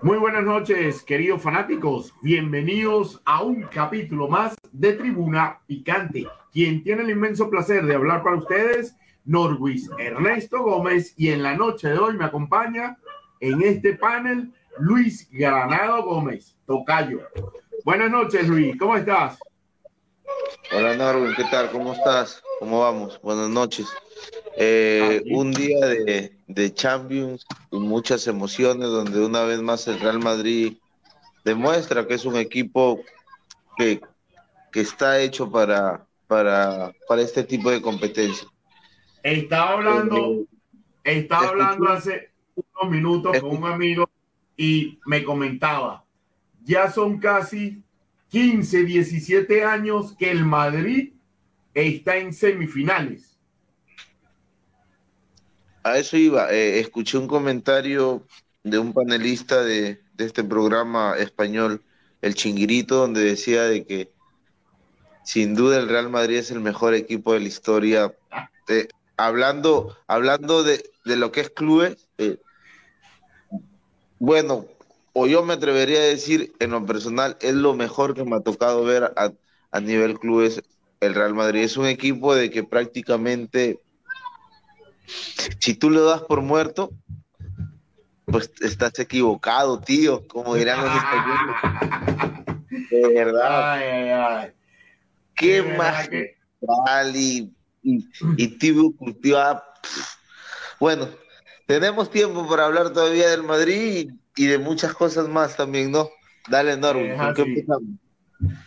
Muy buenas noches, queridos fanáticos. Bienvenidos a un capítulo más de Tribuna Picante. Quien tiene el inmenso placer de hablar para ustedes, Norwis Ernesto Gómez. Y en la noche de hoy me acompaña en este panel Luis Granado Gómez, Tocayo. Buenas noches, Luis. ¿Cómo estás? Hola, Norwin. ¿Qué tal? ¿Cómo estás? ¿Cómo vamos? Buenas noches. Eh, un día de, de Champions con muchas emociones, donde una vez más el Real Madrid demuestra que es un equipo que, que está hecho para, para, para este tipo de competencia. Estaba hablando, estaba hablando hace unos minutos con un amigo y me comentaba, ya son casi 15, 17 años que el Madrid está en semifinales. A eso iba. Eh, escuché un comentario de un panelista de, este programa español, El Chinguirito, donde decía de que sin duda el Real Madrid es el mejor equipo de la historia. Eh, hablando hablando de, de, lo que es clubes, eh, bueno, o yo me atrevería a decir en lo personal, es lo mejor que me ha tocado ver a, a nivel clubes el Real Madrid. Es un equipo de que prácticamente si tú lo das por muerto, pues estás equivocado, tío, como dirán los españoles. De verdad. Ay, ay, ay. Qué más que- y, y, y tibio cultivado. Bueno, tenemos tiempo para hablar todavía del Madrid y, de muchas cosas más también, ¿no? Dale, Norman, Es ¿con qué empezamos?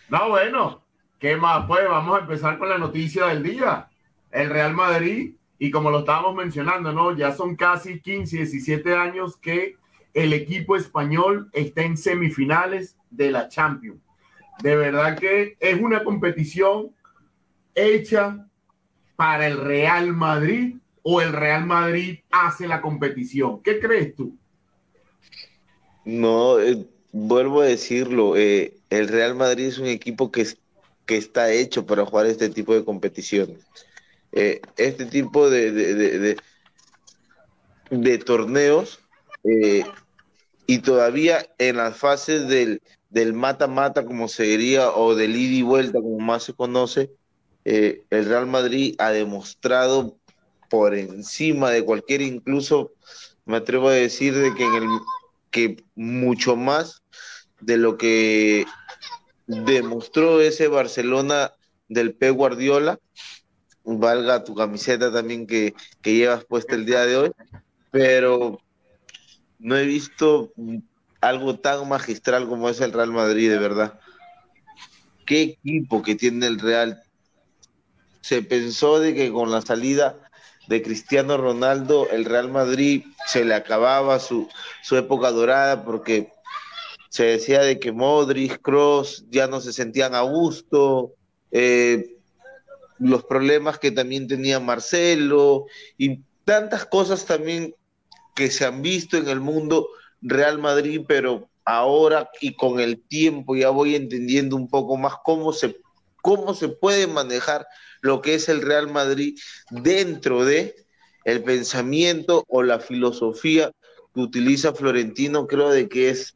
No, bueno, ¿qué más? Pues vamos a empezar con la noticia del día. El Real Madrid, y como lo estábamos mencionando, ¿no? Ya son casi 15, 17 años que el equipo español está en semifinales de la Champions. De verdad que es una competición hecha para el Real Madrid o el Real Madrid hace la competición. ¿Qué crees tú? No, eh, vuelvo a decirlo, eh, el Real Madrid es un equipo que, es- que está hecho para jugar este tipo de competiciones. Eh, este tipo de, de, de, torneos eh, y todavía en las fases del del mata-mata, como se diría, o del ida y vuelta, como más se conoce, el Real Madrid ha demostrado por encima de cualquier, incluso me atrevo a decir de que en el que mucho más de lo que demostró ese Barcelona del P. Guardiola, valga tu camiseta también que, que llevas puesta el día de hoy, pero no he visto algo tan magistral como es el Real Madrid, de verdad. Qué equipo que tiene el Real. Se pensó de que con la salida de Cristiano Ronaldo, el Real Madrid se le acababa su, su época dorada porque se decía de que Modric, Cross ya no se sentían a gusto, eh, los problemas que también tenía Marcelo y tantas cosas también que se han visto en el mundo Real Madrid, pero ahora y con el tiempo ya voy entendiendo un poco más cómo se, cómo se puede manejar lo que es el Real Madrid dentro de el pensamiento o la filosofía que utiliza Florentino, creo de que es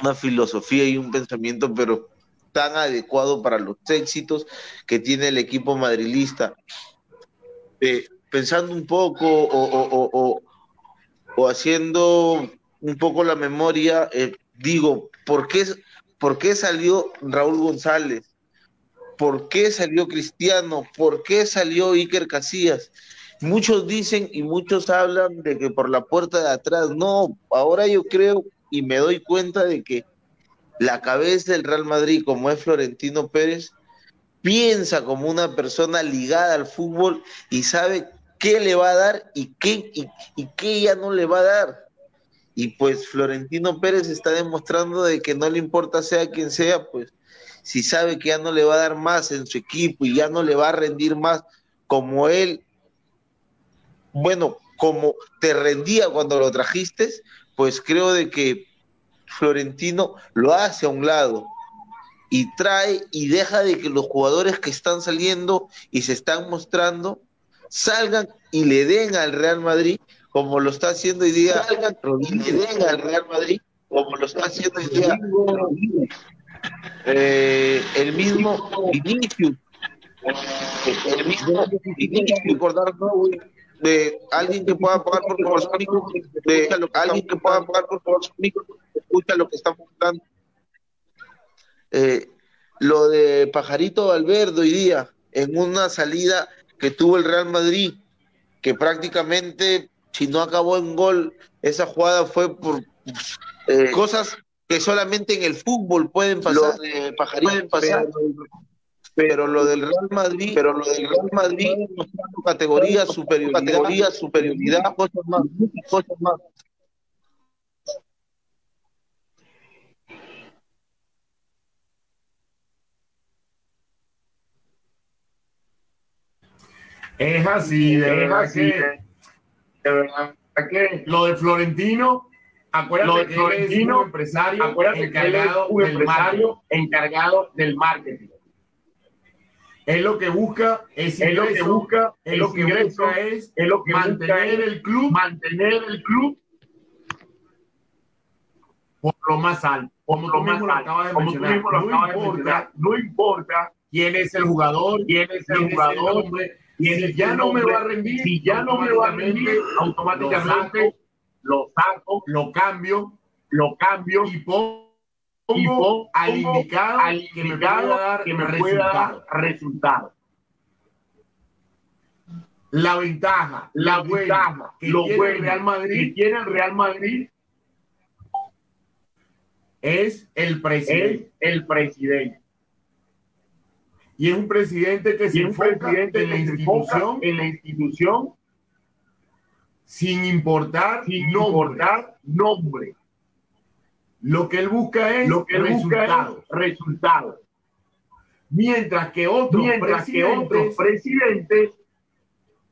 una filosofía y un pensamiento, pero tan adecuado para los éxitos que tiene el equipo madrilista. Eh, pensando un poco o, haciendo un poco la memoria, eh, digo, ¿por qué, por qué salió Raúl González? ¿Por qué salió Cristiano? ¿Por qué salió Iker Casillas? Muchos dicen y muchos hablan de que por la puerta de atrás. No, ahora yo creo y me doy cuenta de que la cabeza del Real Madrid, como es Florentino Pérez, piensa como una persona ligada al fútbol y sabe qué le va a dar y qué, y, qué ya no le va a dar. Y pues Florentino Pérez está demostrando de que no le importa sea quien sea, pues si sabe que ya no le va a dar más en su equipo y ya no le va a rendir más como él, bueno, como te rendía cuando lo trajiste, pues creo de que Florentino lo hace a un lado y trae y deja de que los jugadores que están saliendo y se están mostrando salgan y le den al Real Madrid como lo está haciendo hoy día, salgan y le den al Real Madrid como lo está haciendo hoy día eh, el mismo Vinicius, el mismo Vinicius, de alguien que pueda pagar por favor de alguien que pueda pagar por favor escucha lo que estamos hablando. Eh, lo de Pajarito Valverde hoy día, en una salida que tuvo el Real Madrid, que prácticamente, si no acabó en gol, esa jugada fue por eh, cosas que solamente en el fútbol pueden pasar, de Pajarito pueden pasar. Pero, lo del Real Madrid, pero lo del Real Madrid categoría, superioridad, categoría, superioridad, cosas más, cosas más. Es así, de verdad que, de verdad que lo de Florentino, acuérdate lo de Florentino, que empresario, acuérdate encargado, que él es un empresario encargado del marketing. Es lo que busca, es, es lo que busca, es lo que busca es, es lo que mantener el club, mantener el club por lo más alto, como lo más alto, como tú mismo lo acabas de mencionar, no importa quién es el jugador, quién es el jugador, y si ya no me va a rendir, si ya no me va a rendir, automáticamente lo saco, lo cambio, lo cambio. y pongo, al indicado, al que me pueda dar, que me pueda dar resultado. La ventaja, la, ventaja que lo tiene el Real Madrid, que tiene el Real Madrid es el presidente. Es el presidente y es un presidente que se enfoca en, la institución, en la institución sin importar, sin nombre. importar nombre. Lo que él busca es lo que resultados. resultados. Mientras que otros Mientras presidentes, que otros presidentes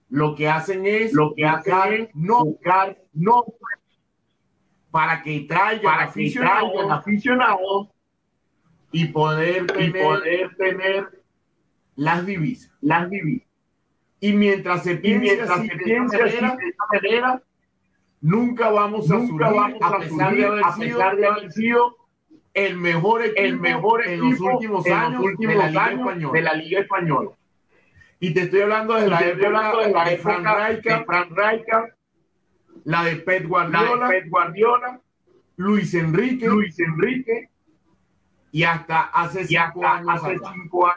lo que hacen es lo que hacen no buscar nombre para que traigan para aficionados, que aficionados y poder tener, y poder tener las divisas. Las divisas. Y mientras se piense así, se piense de esta manera, nunca vamos a subir, a, pesar de haber, sido, de haber sido el mejor equipo, el mejor en los últimos años, últimos de, la Liga Española. de la Liga Española. Y te estoy hablando de la, época, hablando de la de Fran Rijkaard, la de Pep Guardiola, Pep Guardiola, Luis Enrique, Luis Enrique, y hasta hace cinco años, hace cinco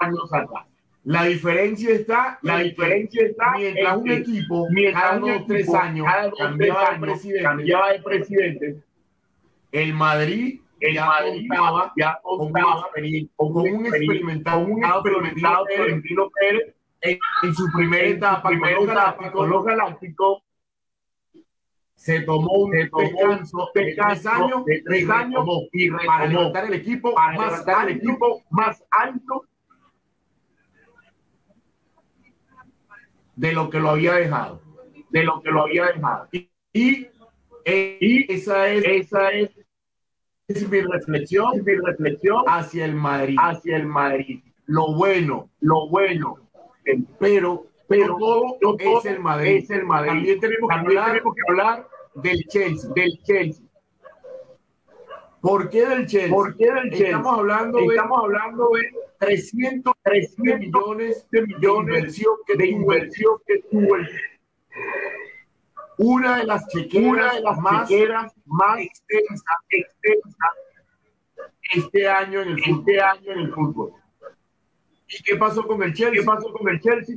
años atrás. La diferencia está, la diferencia está mientras un equipo, mientras cada unos tres años, cambiaba, de presidente, cambiaba de presidente, el Madrid el ya Madrid contaba, ya contaba con, un experimentado, un experimentado Florentino Pérez en, en, su primera etapa, primera etapa con los galácticos. Se tomó un descanso, de tres años, de tres años y para levantar el equipo para más alto, el equipo más alto de lo que lo había dejado. De lo que lo había dejado. Y, y, esa es, esa es, es mi reflexión, mi reflexión hacia el Madrid. Hacia el Madrid. Lo bueno, lo bueno. Pero, pero todo, es el Madrid. Es el Madrid. También tenemos, que, hablar, tenemos que hablar del Chelsea. Del Chelsea. ¿Por qué del Chelsea? ¿Por qué del Chelsea? Estamos hablando de, estamos hablando de 300, 300 millones de millones de inversión que, de inversión que tuvo el una de las chequeras, una de las más, más extensas extensa este año en el fútbol. Este año en el fútbol. ¿Y qué pasó con el Chelsea? ¿Qué pasó con el Chelsea?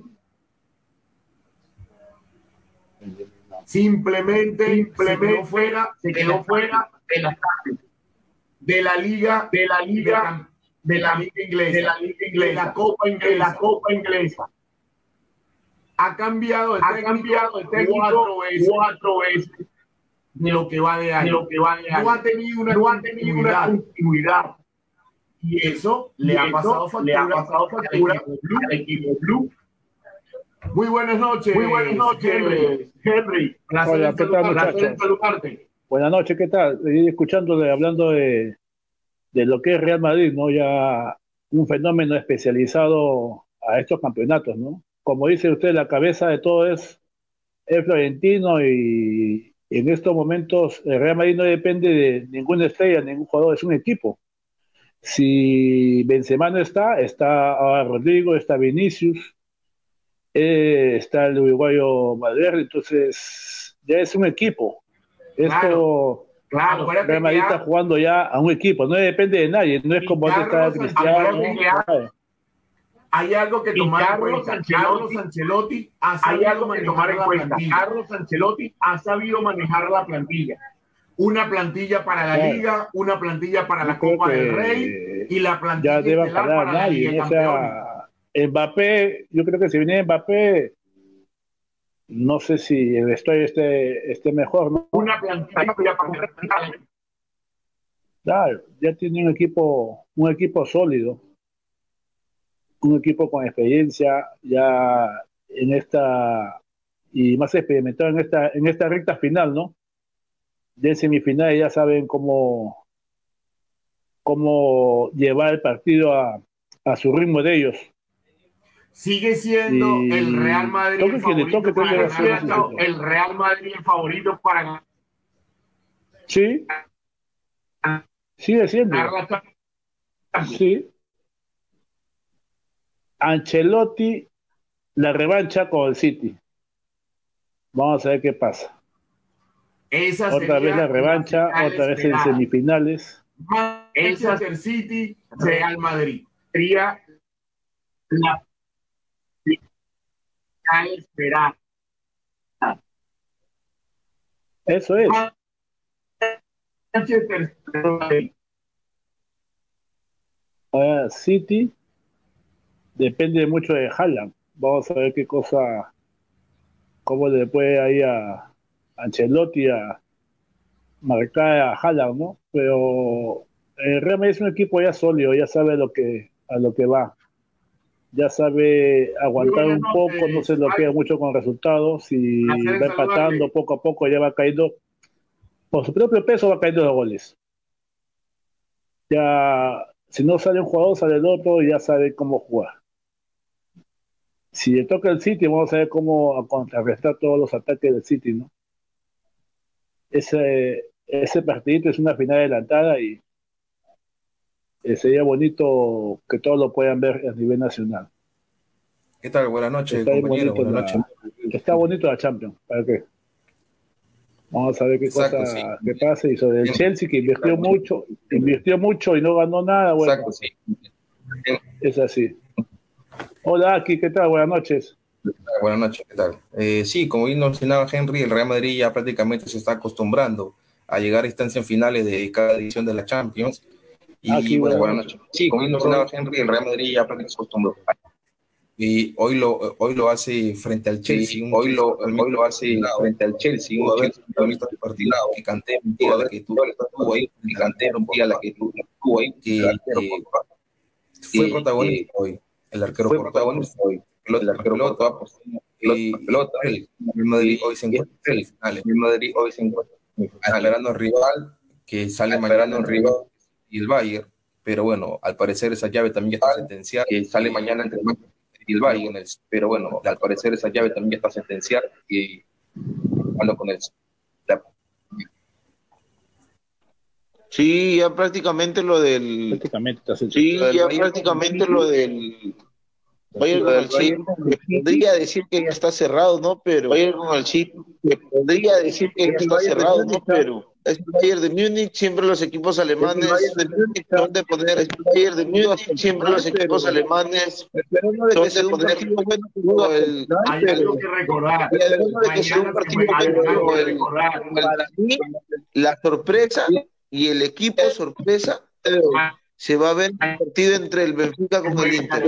Simplemente, simplemente fuera, se quedó fuera de la, de la liga, de la liga, de la liga inglesa, de la liga inglesa, de la copa inglesa, de la copa inglesa. Ha cambiado el ha cambiado el técnico cuatro veces, cuatro veces de lo que va de año. De lo que va de año. No ha tenido una, no ha tenido una continuidad. Y eso le y ha pasado factura, le ha pasado factura al equipo blue. Muy buenas noches. Muy buenas noches, Henry. Henry. Hola, ¿qué tal, muchachos? Buenas noches, ¿qué tal? Escuchando, hablando de, de lo que es Real Madrid, ¿no? Ya un fenómeno especializado a estos campeonatos, ¿no? Como dice usted, la cabeza de todo es, es Florentino y en estos momentos el Real Madrid no depende de ninguna estrella, ningún jugador, es un equipo. Si Benzema no está, está Rodrigo, está Vinicius, eh, está el uruguayo Madrid, entonces ya es un equipo. Esto, claro, claro Real Madrid está jugando ya a un equipo, no depende de nadie, no es como está Cristiano. Hay algo que tomar en cuenta. Carlos Ancelotti ha hay algo que tomar en cuenta. Carlos Ancelotti ha sabido manejar la plantilla una plantilla para la liga, una plantilla para la Copa del Rey y la plantilla ya para nadie. la Liga o Mbappé, yo creo que si viene Mbappé, no sé si el estoy esté, esté mejor, ¿no? Una plantilla para Claro, ya tiene un equipo, un equipo sólido, un equipo con experiencia ya en esta y más experimentado en esta en esta recta final, ¿no? de semifinales ya saben cómo, cómo llevar el partido a, a su ritmo de ellos. Sigue siendo el Real Madrid el favorito, para el Real Madrid el favorito para Sí. Sigue siendo. Sí. Ancelotti la revancha con el City. Vamos a ver qué pasa otra vez la revancha, otra vez en semifinales. Manchester City, Real Madrid. Sería la esperar. Eso es. City depende mucho de Haaland. Vamos a ver qué cosa, cómo le puede ahí a, Ancelotti a marcar a Haaland, ¿no? Pero el Real Madrid es un equipo ya sólido, ya sabe lo que, a lo que va. Ya sabe aguantar un poco, no se bloquea mucho con resultados y va empatando poco a poco, ya va cayendo, por su propio peso va cayendo los goles. Ya, si no sale un jugador, sale el otro y ya sabe cómo jugar. Si le toca el City, vamos a ver cómo contrarrestar todos los ataques del City, ¿no? ese, ese partidito es una final adelantada y eh, sería bonito que todos lo puedan ver a nivel nacional. ¿Qué tal? Buenas noches, está compañero. Buenas noches. Está bonito la Champions. ¿Para qué? Vamos a ver qué cosa pasa. Y sobre el Chelsea, que invirtió mucho, invirtió mucho y no ganó nada. Bueno, Exacto, sí. Es así. Hola, aquí, ¿qué tal? Buenas noches. Buenas noches, ¿qué tal? Eh, sí, como bien mencionaba Henry, el Real Madrid ya prácticamente se está acostumbrando a llegar a instancias finales de cada edición de la Champions. Y ah, bueno, buenas noches. Sí, Henry, el Real Madrid ya prácticamente se acostumbró. Y hoy lo, hoy lo hace frente al Chelsea. hoy, lo, hoy lo hace frente al Chelsea. Un Chelsea que partido que canté un día la que tú estuvo ahí, que canté un día la que tú estuvo ahí, que, fue protagonista hoy. El arquero fue protagonista hoy pelota, la pelota, pelota, el Madrid hoy se encuentra en. El Madrid hoy se encuentra al rival que sale mañana rival y el Bayern, pero bueno, al parecer esa llave también ya está sentenciada, que sale mañana entre el Bayern y el Bayern, pero bueno, al parecer esa llave también ya está sentenciada y bueno con el Sí, ya prácticamente lo del. Prácticamente sí, ya prácticamente lo del Bayern con el chip, podría decir que ya está cerrado, ¿no? Pero Bayern con el chip, podría decir que ya está cerrado, ¿no? Pero es Bayern de Múnich, siempre los equipos alemanes de Múnich son de poner, es Bayern de Múnich, siempre los equipos alemanes son de el, hay algo que recordar. la sorpresa y el equipo sorpresa se va a ver el partido entre el Benfica con el Inter.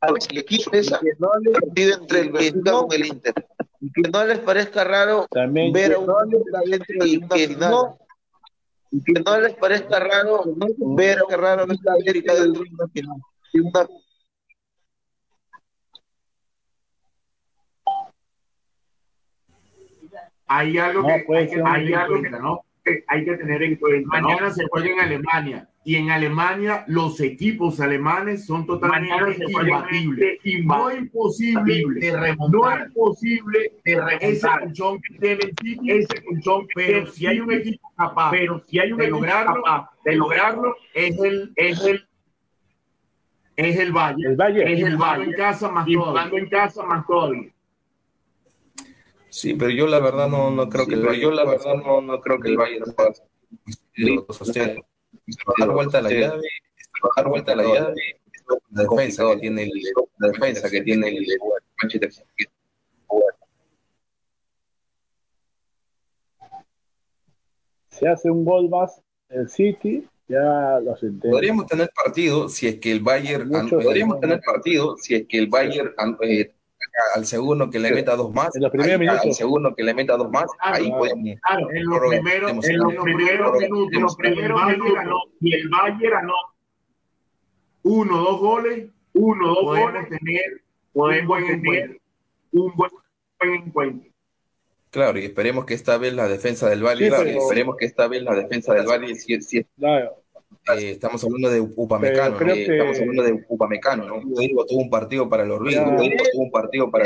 El equipo esa, el partido entre el Benfica con el Inter y que no les parezca raro También ver que a un dentro de una final. y que no les parezca raro ver a un raro en la América del de una final. Y una- Hay algo No, que, puede hay que un en cuenta, ¿no? Que hay que tener en cuenta. Mañana se juega en Alemania y en Alemania los equipos alemanes son totalmente imbatibles. No es imposible de remontar. No es posible de remontar. Ese colchón que tiene el City, ese colchón, pero si hay un equipo capaz, pero si hay un de lograrlo, de lograrlo, es el, es el es el Valle. El Bayern. Es el Valle en casa más todo. en casa más todavía. Sí, pero yo la verdad no, no creo que el Bayern, yo la verdad no, no creo que el Bayern pueda sostener, dar vuelta a la llave, dar vuelta a la llave, la defensa que tiene el, la defensa que tiene el Manchester City. Si hace un gol más el City, ya lo senté. Podríamos tener partido si es que el Bayern, podríamos tener partido si es que el Bayern eh, al segundo que le meta dos más, En los primeros ahí, minutos. al segundo que le meta dos más, ahí Claro. puede Claro, en los primeros, hemos- en los primeros minutos, en los primeros minutos, ganó, y el Bayern ganó uno, dos goles, uno, dos podemos tener, podemos tener un buen, buen encuentro. Claro, y esperemos que esta vez la defensa del Bayern, Sí, esperemos que esta vez la defensa del Bayern, si, si- Claro, eh, estamos hablando de Upamecano. Eh, que- estamos hablando de Upamecano, ¿no? Tuvo un partido para tuvo un partido para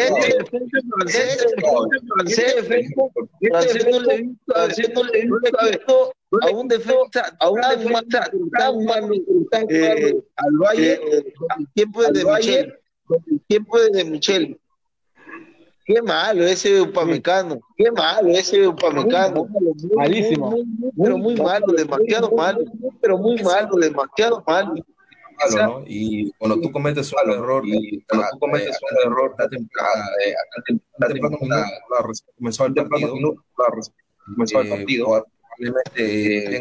a un defensa, a un defensa tan malo, al tiempo de Michel, tiempo de Michel. Qué malo ese Upamecano, qué malo ese Upamecano. Malísimo. Muy, muy, pero muy malo, demasiado malo, pero muy malo, demasiado malo. malo, ¿no? Y cuando tú cometes un error, y cuando tú cometes un error, la temporada, eh, a temprano minuto, la- recién comenzó el partido, comenzó el Eh, partido, probablemente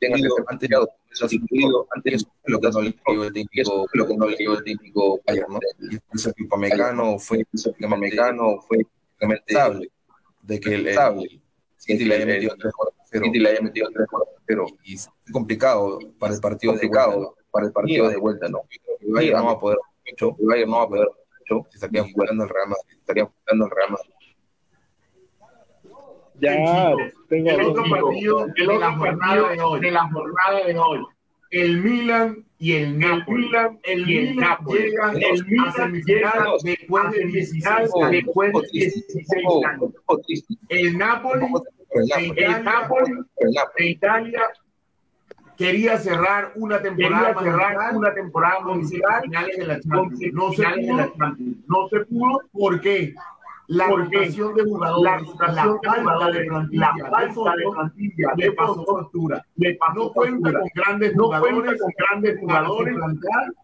tenga que ser cambiado, sustituido antes lo que no le dio el técnico, lo que no le dio el técnico Bayern, ¿no? Y por eso que Upamecano fue, Upamecano fue lamentable de que el, el City le haya metido tres goles cero. City le haya metido tres goles cero. Y es complicado para el partido de vuelta, para el partido de vuelta, ¿no? El Bayern no va a poder mucho, el Bayern no va a poder mucho, se estarían jugando el Real Madrid, estarían jugando el Real Madrid. Ya tengo El otro partido El de la jornada de hoy. de la jornada de hoy. El Milan y el Napoli. Milan el y el Milan Napoli. llegan El Milan llega después de semifinal 16 años. después de Un poco triste, 16 un poco- años. El Napoli el Napoli, El Italia el de quería cerrar una temporada quería cerrar una temporada con finales de la Champions. No se pudo. No se pudo ¿Por qué? La rotación de jugadores, la falta de jugadores, plantilla, la de falta de plantilla le pasó factura. le pasó No cuenta con grandes No jugadores cuenta con grandes para jugadores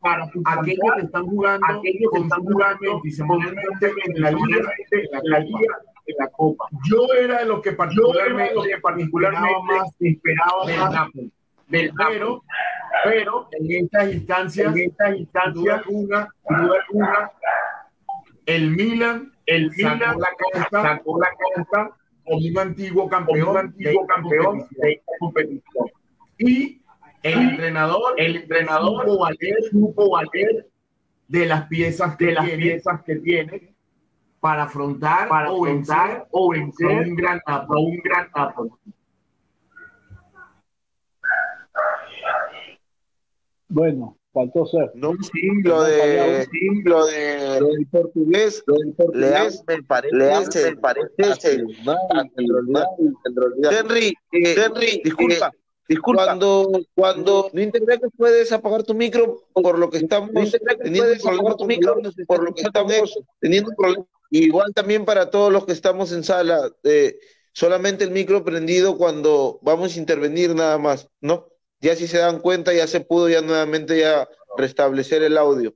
para aquellos que están jugando aquellos que están jugando en la liga. en la liga de la Copa. Yo era de los que particularmente, lo que particularmente esperaba más esperaba del Pero. Pero en estas instancias, en estas sin duda instancias, alguna, duda alguna, el Milan el sacó Milan la carta sacó la carta como un antiguo campeón, un antiguo de campeón competición. de competición. Y el Y entrenador, El entrenador supo valer supo valer de las piezas que de las tiene piezas que tiene para afrontar para o vencer o vencer un gran Napoli. un gran Napoli. Bueno, faltó ser. No, sí, lo de, sí, lo de, lo del portugués, lo del portugués, me parece, me parece, en realidad, en realidad. Henry, eh, Henry, disculpa, Disculpa. Cuando, cuando no interesa que puedes apagar tu micro por lo que estamos teniendo problemas tu micro por lo que estamos teniendo problemas. Igual también para todos los que estamos en sala, eh, solamente el micro prendido cuando vamos a intervenir nada más, ¿no? Ya si se dan cuenta, ya se pudo ya nuevamente ya restablecer el audio.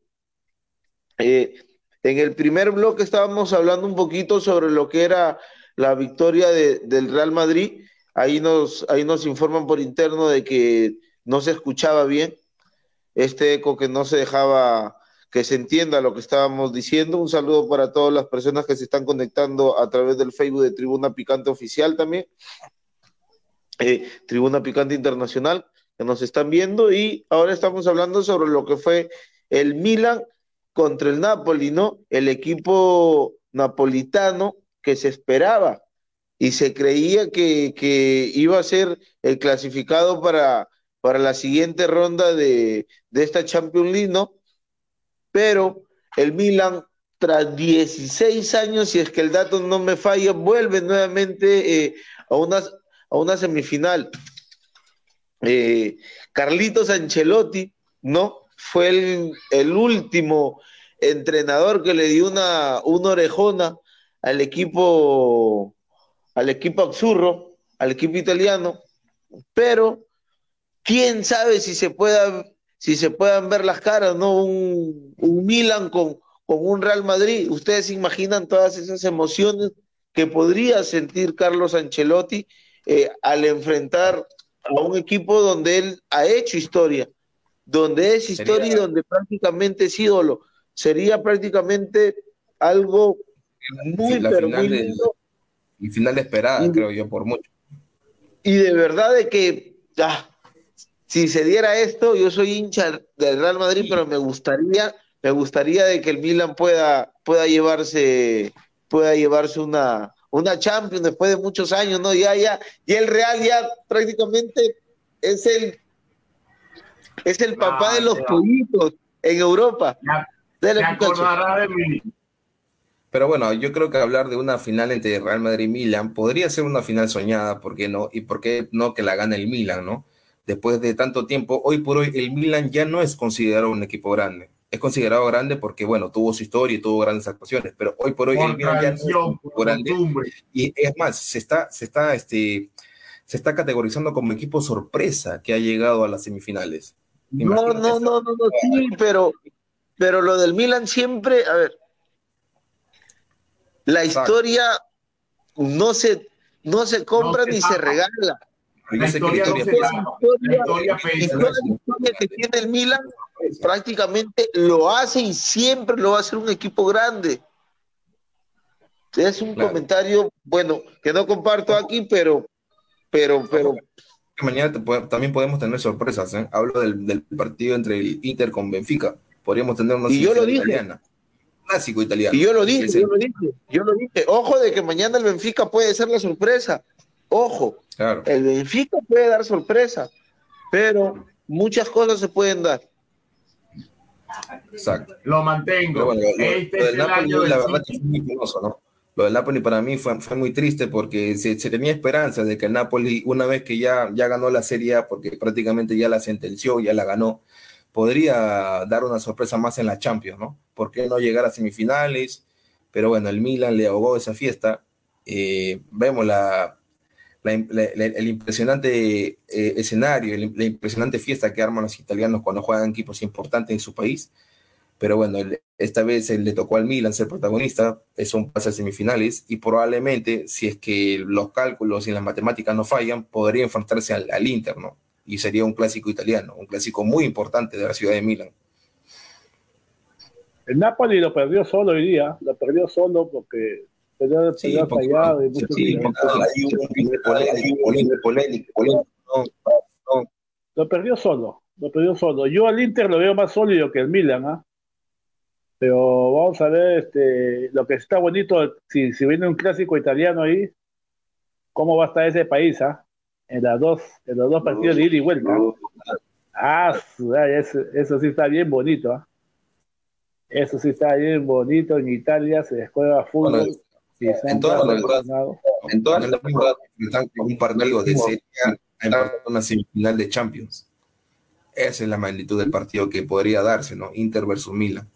Eh, en el primer bloque estábamos hablando un poquito sobre lo que era la victoria del Real Madrid Ahí nos, ahí nos informan por interno de que no se escuchaba bien, este eco que no se dejaba que se entienda lo que estábamos diciendo. Un saludo para todas las personas que se están conectando a través del Facebook de Tribuna Picante Oficial también. Eh, Tribuna Picante Internacional, que nos están viendo. Y ahora estamos hablando sobre lo que fue el Milan contra el Napoli, ¿no? El equipo napolitano que se esperaba y se creía que, iba a ser el clasificado para, para la siguiente ronda de, esta Champions League, ¿no? Pero el Milan, tras 16 años, si es que el dato no me falla, vuelve nuevamente eh, a, una, a una semifinal. Eh, Carlitos Ancelotti, ¿no? Fue el, el, último entrenador que le dio una, una orejona al equipo al equipo Absurro, al equipo italiano, pero quién sabe si se pueda, si se puedan ver las caras, ¿no? Un, Milan con, con un Real Madrid. Ustedes imaginan todas esas emociones que podría sentir Carlos Ancelotti eh, al enfrentar a un equipo donde él ha hecho historia, donde es historia y donde prácticamente es ídolo. Sería prácticamente algo muy, pero muy lindo y final de esperada, creo yo, por mucho. Y de verdad de que ah, si se diera esto, yo soy hincha del Real Madrid, pero me gustaría, me gustaría de que el Milan pueda, pueda llevarse, pueda llevarse una, una Champions después de muchos años, ¿no? Ya, ya, y el Real ya prácticamente es el es el papá de los pollitos en Europa. de mí. Pero bueno, yo creo que hablar de una final entre Real Madrid y Milan podría ser una final soñada, ¿por qué no? Y por qué no que la gane el Milan, ¿no? Después de tanto tiempo, hoy por hoy el Milan ya no es considerado un equipo grande. Es considerado grande porque, bueno, tuvo su historia y tuvo grandes actuaciones, pero hoy por hoy el Milan ya no es un equipo grande. Y es más, se está, se está, este, se está categorizando como equipo sorpresa que ha llegado a las semifinales. no, no, no, no, no, sí, pero, pero lo del Milan siempre, a ver, la historia no se, no se compra ni se regala. La historia, que tiene el Milan prácticamente lo hace y siempre lo va a hacer un equipo grande. Es un comentario, bueno, que no comparto aquí, pero, pero, pero. Mañana también podemos tener sorpresas. ¿eh? Hablo del, partido entre el Inter con Benfica. Podríamos tener una y yo lo dije. Italiana clásico italiano. Y yo lo dije, yo lo dije, yo lo dije. Ojo de que mañana el Benfica puede ser la sorpresa. Ojo, el Benfica puede dar sorpresa, pero muchas cosas se pueden dar. Exacto. Lo mantengo. lo, este del Napoli, la verdad es muy curioso, ¿no? Lo del Napoli para mí fue, fue muy triste porque se, tenía esperanza de que el Napoli, una vez que ya, ya ganó la Serie A, porque prácticamente ya la sentenció, ya la ganó, podría dar una sorpresa más en la Champions, ¿no? ¿Por qué no llegar a semifinales? Pero bueno, el Milan le ahogó esa fiesta. Eh, vemos la, el impresionante eh, escenario, la impresionante fiesta que arman los italianos cuando juegan equipos importantes en su país. Pero bueno, esta vez le tocó al Milan ser protagonista, es un pase a semifinales y probablemente, si es que los cálculos y las matemáticas no fallan, podría enfrentarse al, al Inter, ¿no? y sería un clásico italiano, un clásico muy importante de la ciudad de Milán. El Napoli lo perdió solo hoy día, lo perdió solo porque perdió, sí, fallado y Lo perdió solo, lo perdió solo. Yo al Inter lo veo más sólido que el Milan, ¿ah? Pero vamos a ver este, lo que está bonito, si, si viene un clásico italiano ahí, cómo va a estar ese país, ¿ah? en, las dos, en los dos partidos de ida y vuelta. Ah, eso, eso, sí está bien bonito. ¿ah? Eso sí está bien bonito. En Italia se juega fútbol. En, todas las temporadas, en todas las temporadas un partido de Serie a una semifinal de Champions. Esa es la magnitud del partido que podría darse, ¿no? Inter versus Milan.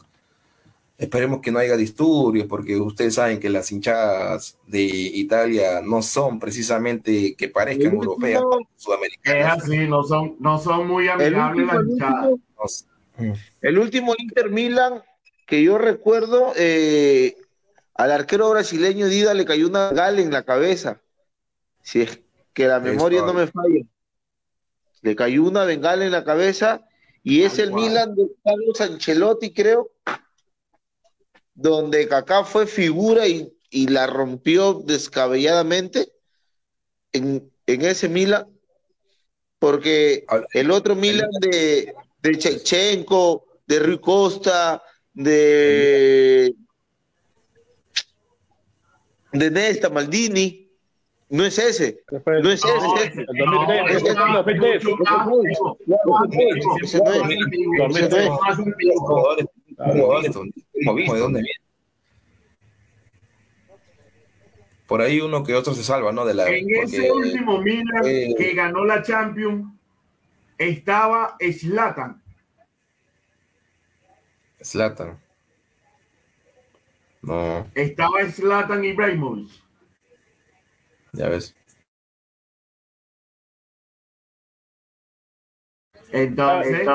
Esperemos que no haya disturbios, porque ustedes saben que las hinchadas de Italia no son precisamente que parezcan europeas, sudamericanas. Es así, no son, no son muy amigables las hinchadas. El último Inter Milan que yo recuerdo, eh, al arquero brasileño Dida le cayó una gala en la cabeza. Si es que la memoria no me falla. Le cayó una bengala en la cabeza y es el Milan de Carlos Ancelotti, creo, donde Kaká fue figura y, la rompió descabelladamente en, ese Milan, porque el otro Milan de, de Chechenko, de Rui Costa, de, de Nesta, Maldini, no es ese. No es ese. Por ahí uno que otro se salva, ¿no? De la, en ese último Milan que ganó la Champions estaba Slatan. Slatan. No. Estaba Slatan Ibrahimovic. Ya ves. Entonces,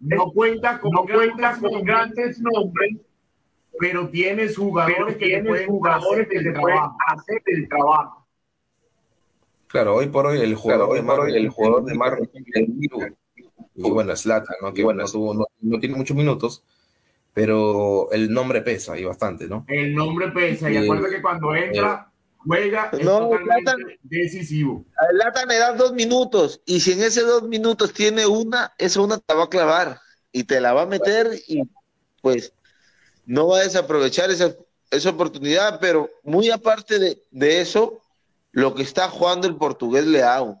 no cuenta con, no cuenta con grandes nombres, pero tienes jugadores que te pueden, jugadores que te pueden hacer el trabajo. Claro, hoy por hoy el jugador de Mar, el jugador de Mar, y bueno, Slatan, ¿no? que bueno, no, tuvo, no, tiene muchos minutos, pero el nombre pesa y bastante, ¿no? El nombre pesa, y, acuérdate que cuando entra, juega es no, totalmente decisivo. A Lata le das dos minutos y si en ese dos minutos tiene una, esa una te va a clavar y te la va a meter y pues no va a desaprovechar esa, esa oportunidad, pero muy aparte de, de, eso, lo que está jugando el portugués Leao.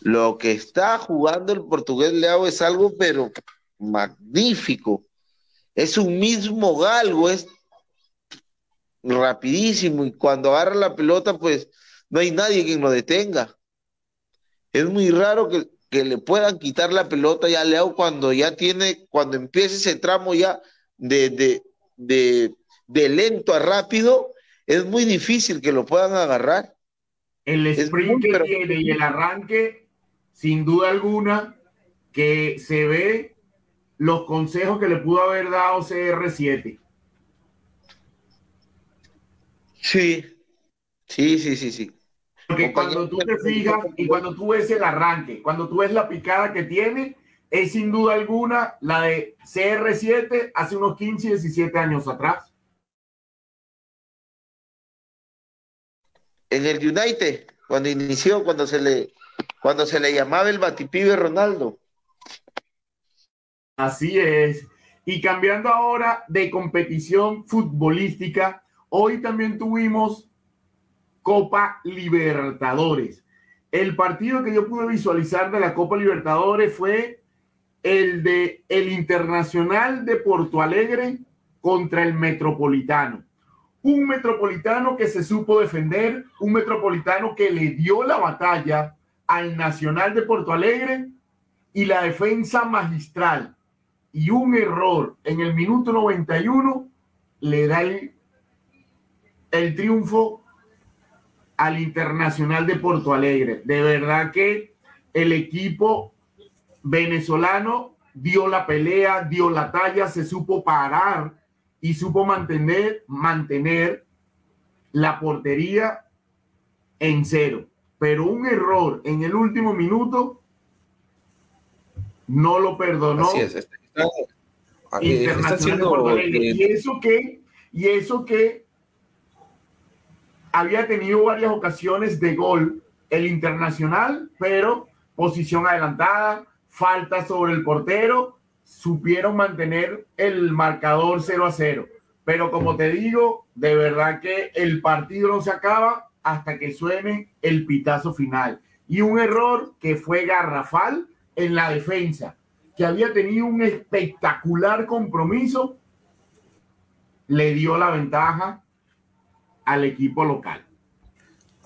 Lo que está jugando el portugués Leao es algo pero magnífico. Es un mismo galgo, es rapidísimo y cuando agarra la pelota, pues no hay nadie quien lo detenga. Es muy raro que, le puedan quitar la pelota ya a Leo cuando ya tiene, cuando empieza ese tramo ya de, de, de, de lento a rápido, es muy difícil que lo puedan agarrar. El sprint que tiene y el arranque, sin duda alguna, que se ve los consejos que le pudo haber dado CR7. Sí, sí, sí, sí, sí. Porque cuando tú te fijas y cuando tú ves el arranque, cuando tú ves la picada que tiene, es sin duda alguna la de CR7 hace unos 15, 17 años atrás. En el United, cuando inició, cuando se le, cuando se le llamaba el batipibe Ronaldo. Así es. Y cambiando ahora de competición futbolística, Hoy también tuvimos Copa Libertadores. El partido que yo pude visualizar de la Copa Libertadores fue el de el Internacional de Porto Alegre contra el Metropolitano. Un Metropolitano que se supo defender, un Metropolitano que le dio la batalla al Nacional de Porto Alegre y la defensa magistral y un error en el minuto 91 le da el triunfo al Internacional de Porto Alegre. De verdad que el equipo venezolano dio la pelea, dio la talla, se supo parar y supo mantener, mantener la portería en cero. Pero un error en el último minuto no lo perdonó. Así es, está, Porto Alegre. Y eso que, y eso que había tenido varias ocasiones de gol el internacional, pero posición adelantada, falta sobre el portero, supieron mantener el marcador 0 a 0. Pero como te digo, de verdad que el partido no se acaba hasta que suene el pitazo final. Y un error que fue garrafal en la defensa, que había tenido un espectacular compromiso, le dio la ventaja al equipo local.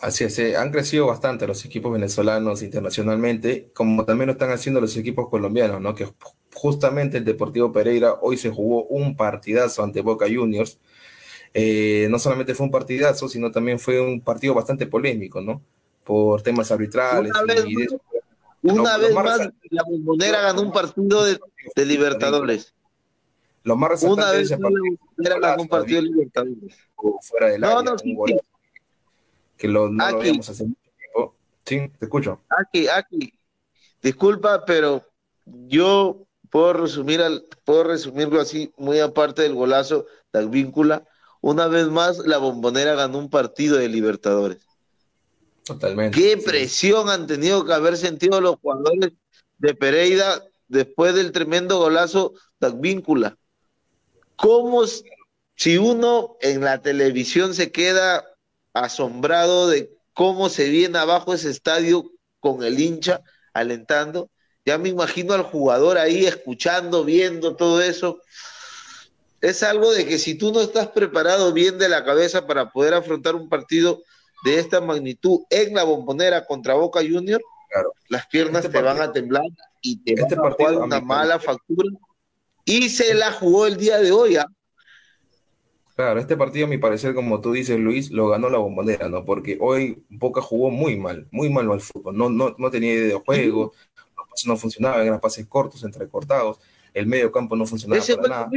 Así es, eh, han crecido bastante los equipos venezolanos internacionalmente, como también lo están haciendo los equipos colombianos, ¿no? Que justamente el Deportivo Pereira hoy se jugó un partidazo ante Boca Juniors. Eh, no solamente fue un partidazo, sino también fue un partido bastante polémico, ¿no? Por temas arbitrales. Una vez, más, la bombonera ganó un partido de, Libertadores. Lo más resaltante una vez de ese partido, ganó un partido de Libertadores. Fuera del no, no, sí, que lo, no lo veíamos hace mucho tiempo. Sí, te escucho. Aquí, aquí. Disculpa, pero yo puedo resumir al, puedo resumirlo así, muy aparte del golazo de víncula. Una vez más, la bombonera ganó un partido de Libertadores. Totalmente. Qué presión han tenido que haber sentido los jugadores de Pereira después del tremendo golazo de víncula. ¿Cómo si uno en la televisión se queda asombrado de cómo se viene abajo ese estadio con el hincha alentando? Ya me imagino al jugador ahí escuchando, viendo todo eso. Es algo de que si tú no estás preparado bien de la cabeza para poder afrontar un partido de esta magnitud en la bombonera contra Boca Junior, las piernas este te van a temblar y te este van a jugar una mala factura. Y se la jugó el día de hoy. ¿ah? Claro, este partido, a mi parecer, como tú dices, Luis, lo ganó la bombonera, ¿no? Porque hoy Boca jugó muy mal, muy mal al fútbol. No, no, no tenía idea de juego, no funcionaba, eran pases cortos, entrecortados, el medio campo no funcionaba para nada.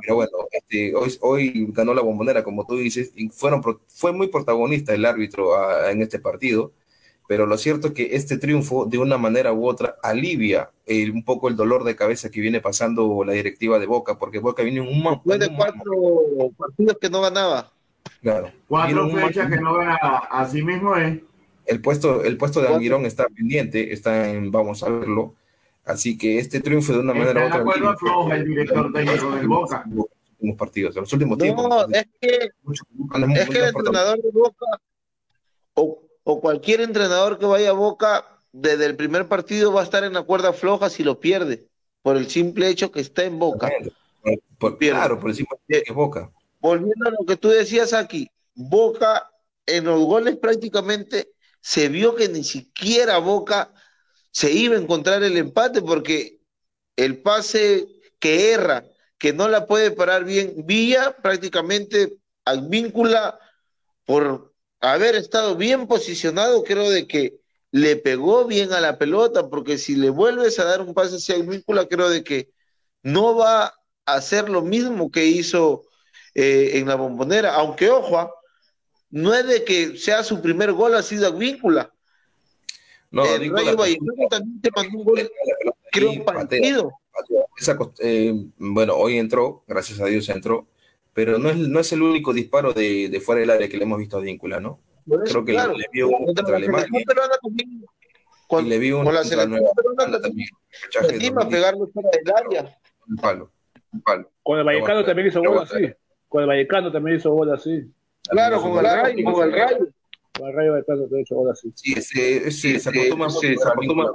Pero bueno, este, hoy, hoy ganó la bombonera, como tú dices, y fueron, fue muy protagonista el árbitro en este partido, pero lo cierto es que este triunfo, de una manera u otra, alivia un poco el dolor de cabeza que viene pasando la directiva de Boca, porque Boca viene un man, Después de cuatro partidos que no ganaba. Claro. Cuatro fechas que no ganaba, así mismo es. El puesto, el puesto de Almirón está pendiente, está en, vamos a verlo. Así que este triunfo de una manera u otra. Floja, el director técnico del Boca. Los últimos partidos, en los últimos tiempos. No, es que, es que el entrenador de Boca, o, o cualquier entrenador que vaya a Boca, desde el primer partido va a estar en la cuerda floja si lo pierde, por el simple hecho que está en Boca. Por, claro, por el simple hecho que es Boca. Volviendo a lo que tú decías aquí, Boca en los goles prácticamente se vio que ni siquiera Boca se iba a encontrar el empate porque el pase que erra, que no la puede parar bien, Villa prácticamente al víncula por haber estado bien posicionado, creo de que le pegó bien a la pelota, porque si le vuelves a dar un pase hacia el víncula, creo de que no va a hacer lo mismo que hizo eh, en la bombonera, aunque ojo, ¿ah? no es de que sea su primer gol ha sido Víncula. No, el Rayo Vallecano también te mandó un gol, creo, partido. Eh, bueno, hoy entró, gracias a Dios entró, pero no es, no es el único disparo de, de fuera del área que le hemos visto a Víncula, ¿no? creo que le, le, vio un contra Alemania. Con, y le vio un con la contra también. Encima pegarlo fuera del área. Un palo, un palo. Con el Vallecano también hizo gol así. Con el Vallecano también hizo gol así. Claro, con el Rayo, con el Rayo. El. Sí, ese, se acostumbra mucho se acostumbra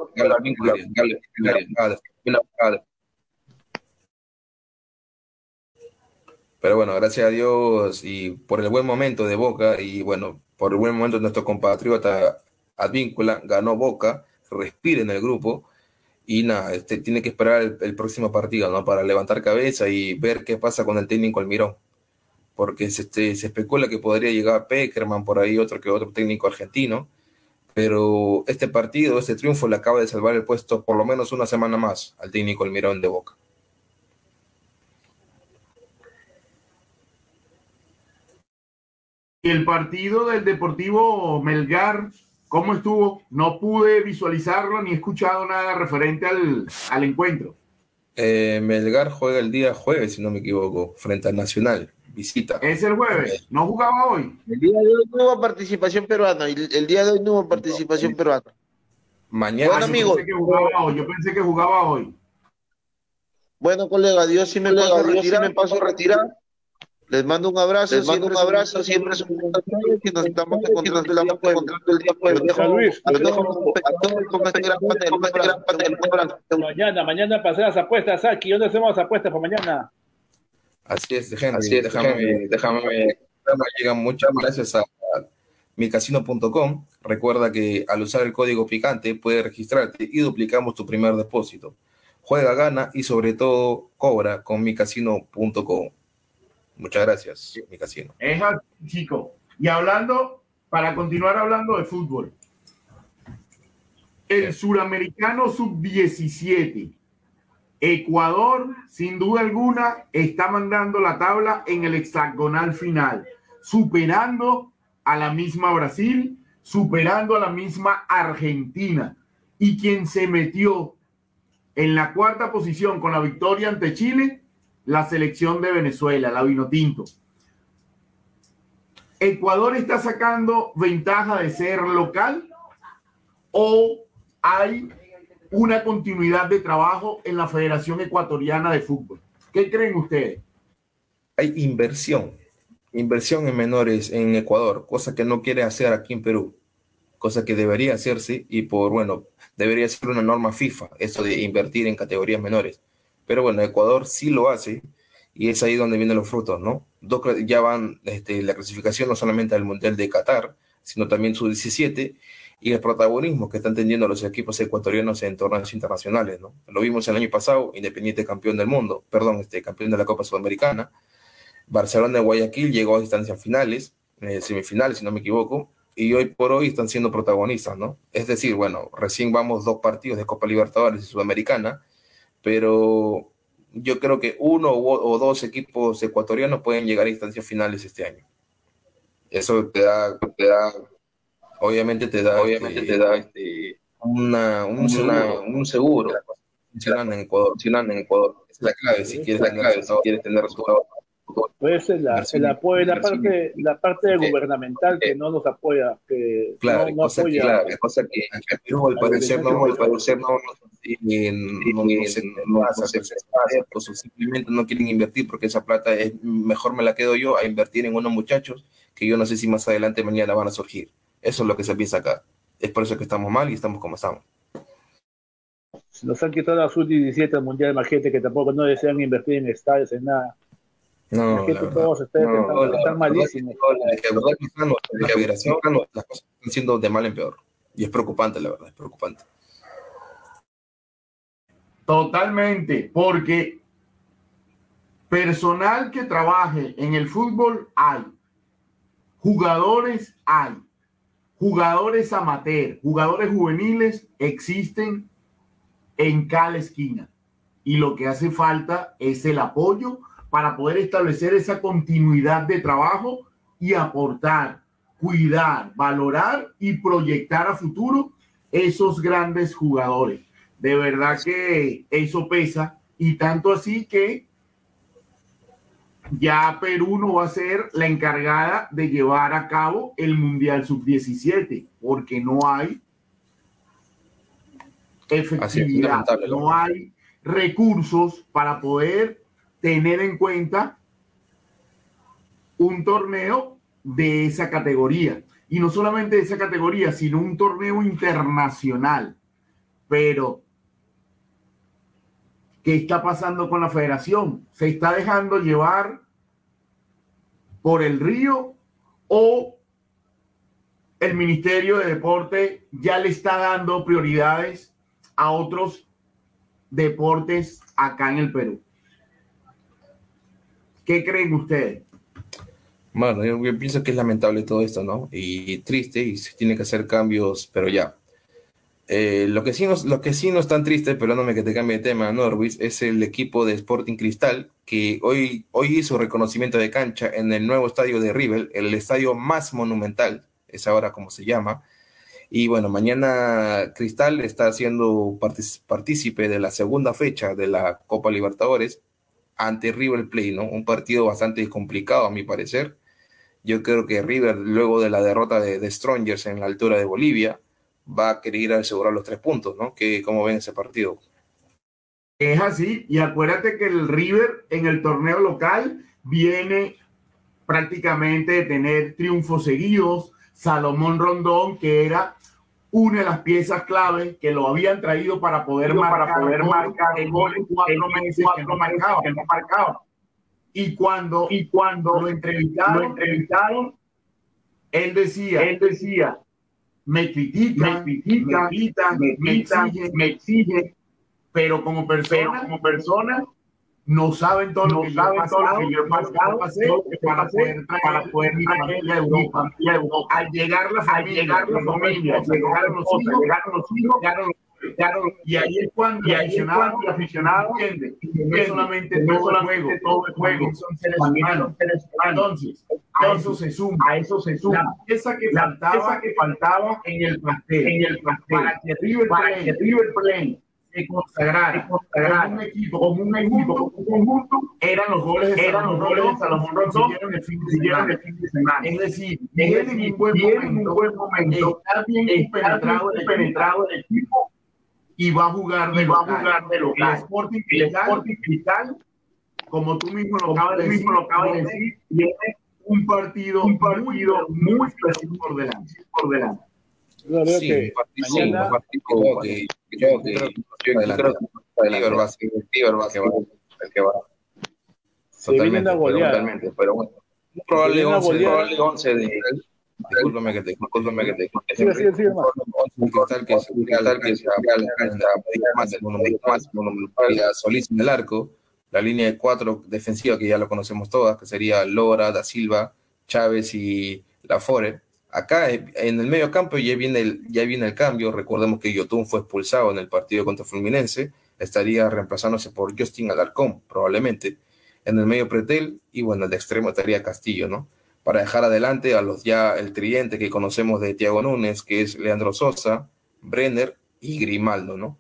pero bueno, gracias a Dios y por el buen momento de Boca y bueno, por el buen momento de nuestro compatriota Advíncula, ganó Boca, respira en el grupo y nada, este, tiene que esperar el, próximo partido, ¿no? Para levantar cabeza y ver qué pasa con el técnico Almirón. Porque se, este, se especula que podría llegar Peckerman por ahí, otro que otro técnico argentino. Pero este partido, este triunfo, le acaba de salvar el puesto por lo menos una semana más al técnico Almirón de Boca. Y el partido del Deportivo Melgar ¿Cómo estuvo? No pude visualizarlo ni he escuchado nada referente al, al encuentro. Eh, Melgar juega el día jueves, si no me equivoco, frente al Nacional. Visita. Es el jueves. ¿No jugaba hoy? El día de hoy no hubo participación peruana. El, día de hoy no hubo participación peruana. Mañana. Bueno, amigo. Yo pensé que jugaba hoy. Yo pensé que jugaba hoy. Bueno, colega, Dios si me, paso, Dios me paso a retirar. Les mando un abrazo, Les mando un abrazo, siempre es un y nos estamos encontrando el día jueves. Luis, a todos con este gran panel, con este gran panel. Mañana, mañana pasé las apuestas aquí. ¿Dónde hacemos las apuestas para mañana? Así es, gente. Así es, déjame, déjame, déjame, llegan muchas gracias a micasino.com. Recuerda que al usar el código picante puedes registrarte y duplicamos tu primer depósito. Juega, gana y sobre todo cobra con micasino.com. Muchas gracias, mi casino. Es así, chico. Y hablando, para continuar hablando de fútbol, el suramericano sub-17, Ecuador, sin duda alguna, está mandando la tabla en el hexagonal final, superando a la misma Brasil, superando a la misma Argentina. Y quien se metió en la cuarta posición con la victoria ante Chile la selección de Venezuela, la Vinotinto. ¿Ecuador está sacando ventaja de ser local o hay una continuidad de trabajo en la Federación Ecuatoriana de Fútbol? ¿Qué creen ustedes? Hay inversión, inversión en menores en Ecuador, cosa que no quiere hacer aquí en Perú, cosa que debería hacerse y por, bueno, debería ser una norma FIFA, eso de invertir en categorías menores pero bueno, Ecuador sí lo hace y es ahí donde vienen los frutos, ¿no? Ya van este, la clasificación no solamente al Mundial de Qatar, sino también su 17 y el protagonismo que están teniendo los equipos ecuatorianos en torneos internacionales, ¿no? Lo vimos el año pasado, Independiente campeón del mundo, perdón, este campeón de la Copa Sudamericana, Barcelona de Guayaquil llegó a distancias finales, eh, semifinales, si no me equivoco, y hoy por hoy están siendo protagonistas, ¿no? Es decir, bueno, recién vamos dos partidos de Copa Libertadores y Sudamericana, pero yo creo que uno o dos equipos ecuatorianos pueden llegar a instancias finales este año. Eso te da, te da obviamente te da, obviamente te da este, una, un, seguro, un seguro. Funcionando en Ecuador, funcionando en Ecuador. es la clave, si quieres, la clave, si quieres tener resultados. Puede ser la, el apoyo, la parte, la parte gubernamental que no nos apoya, que claro, no, cosa apoya. Que, claro, cosa que al Perú al parecer no, al parecer no, no, no, simplemente no quieren invertir porque esa plata es mejor me la quedo yo a invertir en unos muchachos que yo no sé si más adelante mañana van a surgir. Eso es lo que se piensa acá. Es por eso que estamos mal y estamos como estamos. Nos han quitado la sub-17 al mundial, imagínate que tampoco no desean invertir en estadios, en nada. No, la todos están, no, están, malísimos. La las cosas están siendo de mal en peor. Y es preocupante, la verdad, es preocupante. Totalmente, porque personal que trabaje en el fútbol hay, jugadores hay, jugadores amateur, jugadores juveniles existen en cada esquina. Y lo que hace falta es el apoyo para poder establecer esa continuidad de trabajo y aportar, cuidar, valorar y proyectar a futuro esos grandes jugadores. De verdad que eso pesa y tanto así que ya Perú no va a ser la encargada de llevar a cabo el Mundial Sub-17 porque no hay efectividad, no hay recursos para poder tener en cuenta un torneo de esa categoría. Y no solamente de esa categoría, sino un torneo internacional. Pero, ¿qué está pasando con la federación? ¿Se está dejando llevar por el río o el Ministerio de Deporte ya le está dando prioridades a otros deportes acá en el Perú? ¿Qué creen ustedes? Bueno, yo, pienso que es lamentable todo esto, ¿no? Y triste, y se tiene que hacer cambios, pero ya. Eh, lo, que sí no, lo que sí no es tan triste, perdóname que te cambie de tema, Norwis, es el equipo de Sporting Cristal, que hoy, hoy hizo reconocimiento de cancha en el nuevo estadio de River, el estadio más monumental, es ahora como se llama. Y bueno, mañana Cristal está siendo partícipe de la segunda fecha de la Copa Libertadores ante River Plate, ¿no? Un partido bastante complicado a mi parecer. Yo creo que River, luego de la derrota de, Strongers en la altura de Bolivia, va a querer asegurar los tres puntos, ¿no? Que, ¿Cómo ven ese partido? Es así, y acuérdate que el River en el torneo local viene prácticamente de tener triunfos seguidos. Salomón Rondón, que era una de las piezas clave que lo habían traído para poder marcar, para poder marcar el gol en cuatro meses que no marcaba, que no marcaba. Y cuando, y cuando lo entrevistaron, lo entrevistaron Él decía, él decía, me critica, me critica, me, me, exige, me exige, pero como persona, como persona no saben todo lo que saben yo he pasado, todo lo que yo he pasado, pasé, para, poder traer, para poder mi familia de Europa. Europa. Al llegar la familia, al llegar la familia, llegaron los hijos, llegaron los hijos, llegaron Claro, y ahí es cuando y ahí el aficionado entiende no es solamente no todo el juego, todo el juego, son seres humanos. Entonces, a eso se suma, a eso se suma. la pieza que la faltaba, pieza que faltaba en el pastel, en el pastel para que River para Plate que River Plate se consagrara, como un equipo, como un equipo, como un conjunto, eran los goles de eran los goles de Salomón Rondón el fin de semana. Es decir, Es un buen momento, está bien penetrado el equipo y va a jugar de y va a local. jugar de local. El Sporting El Cristal, Sporting Cristal, como tú mismo lo acabas de decir, mismo lo acabas de tiene decir, tiene un partido, un partido muy, por delante. por delante. Yo creo que mañana creo que creo que yo creo que River va a ser el River va a ser el que va totalmente, totalmente, pero bueno, un probable 11, probable 11 de discúlpame que te discúlpame que te Sí, sí, que se que se más más monumental Solís en el arco la línea de cuatro defensiva que ya lo conocemos todas que sería Lora Da Silva Chávez y Lafore acá en el medio campo ya viene el, ya viene el cambio recordemos que Yotun fue expulsado en el partido contra Fluminense estaría reemplazándose por Justin Alarcón probablemente en el medio Pretel y bueno el de extremo estaría Castillo no para dejar adelante a los ya el tridente que conocemos de Tiago Núñez, que es Leandro Sosa, Brenner y Grimaldo, ¿no?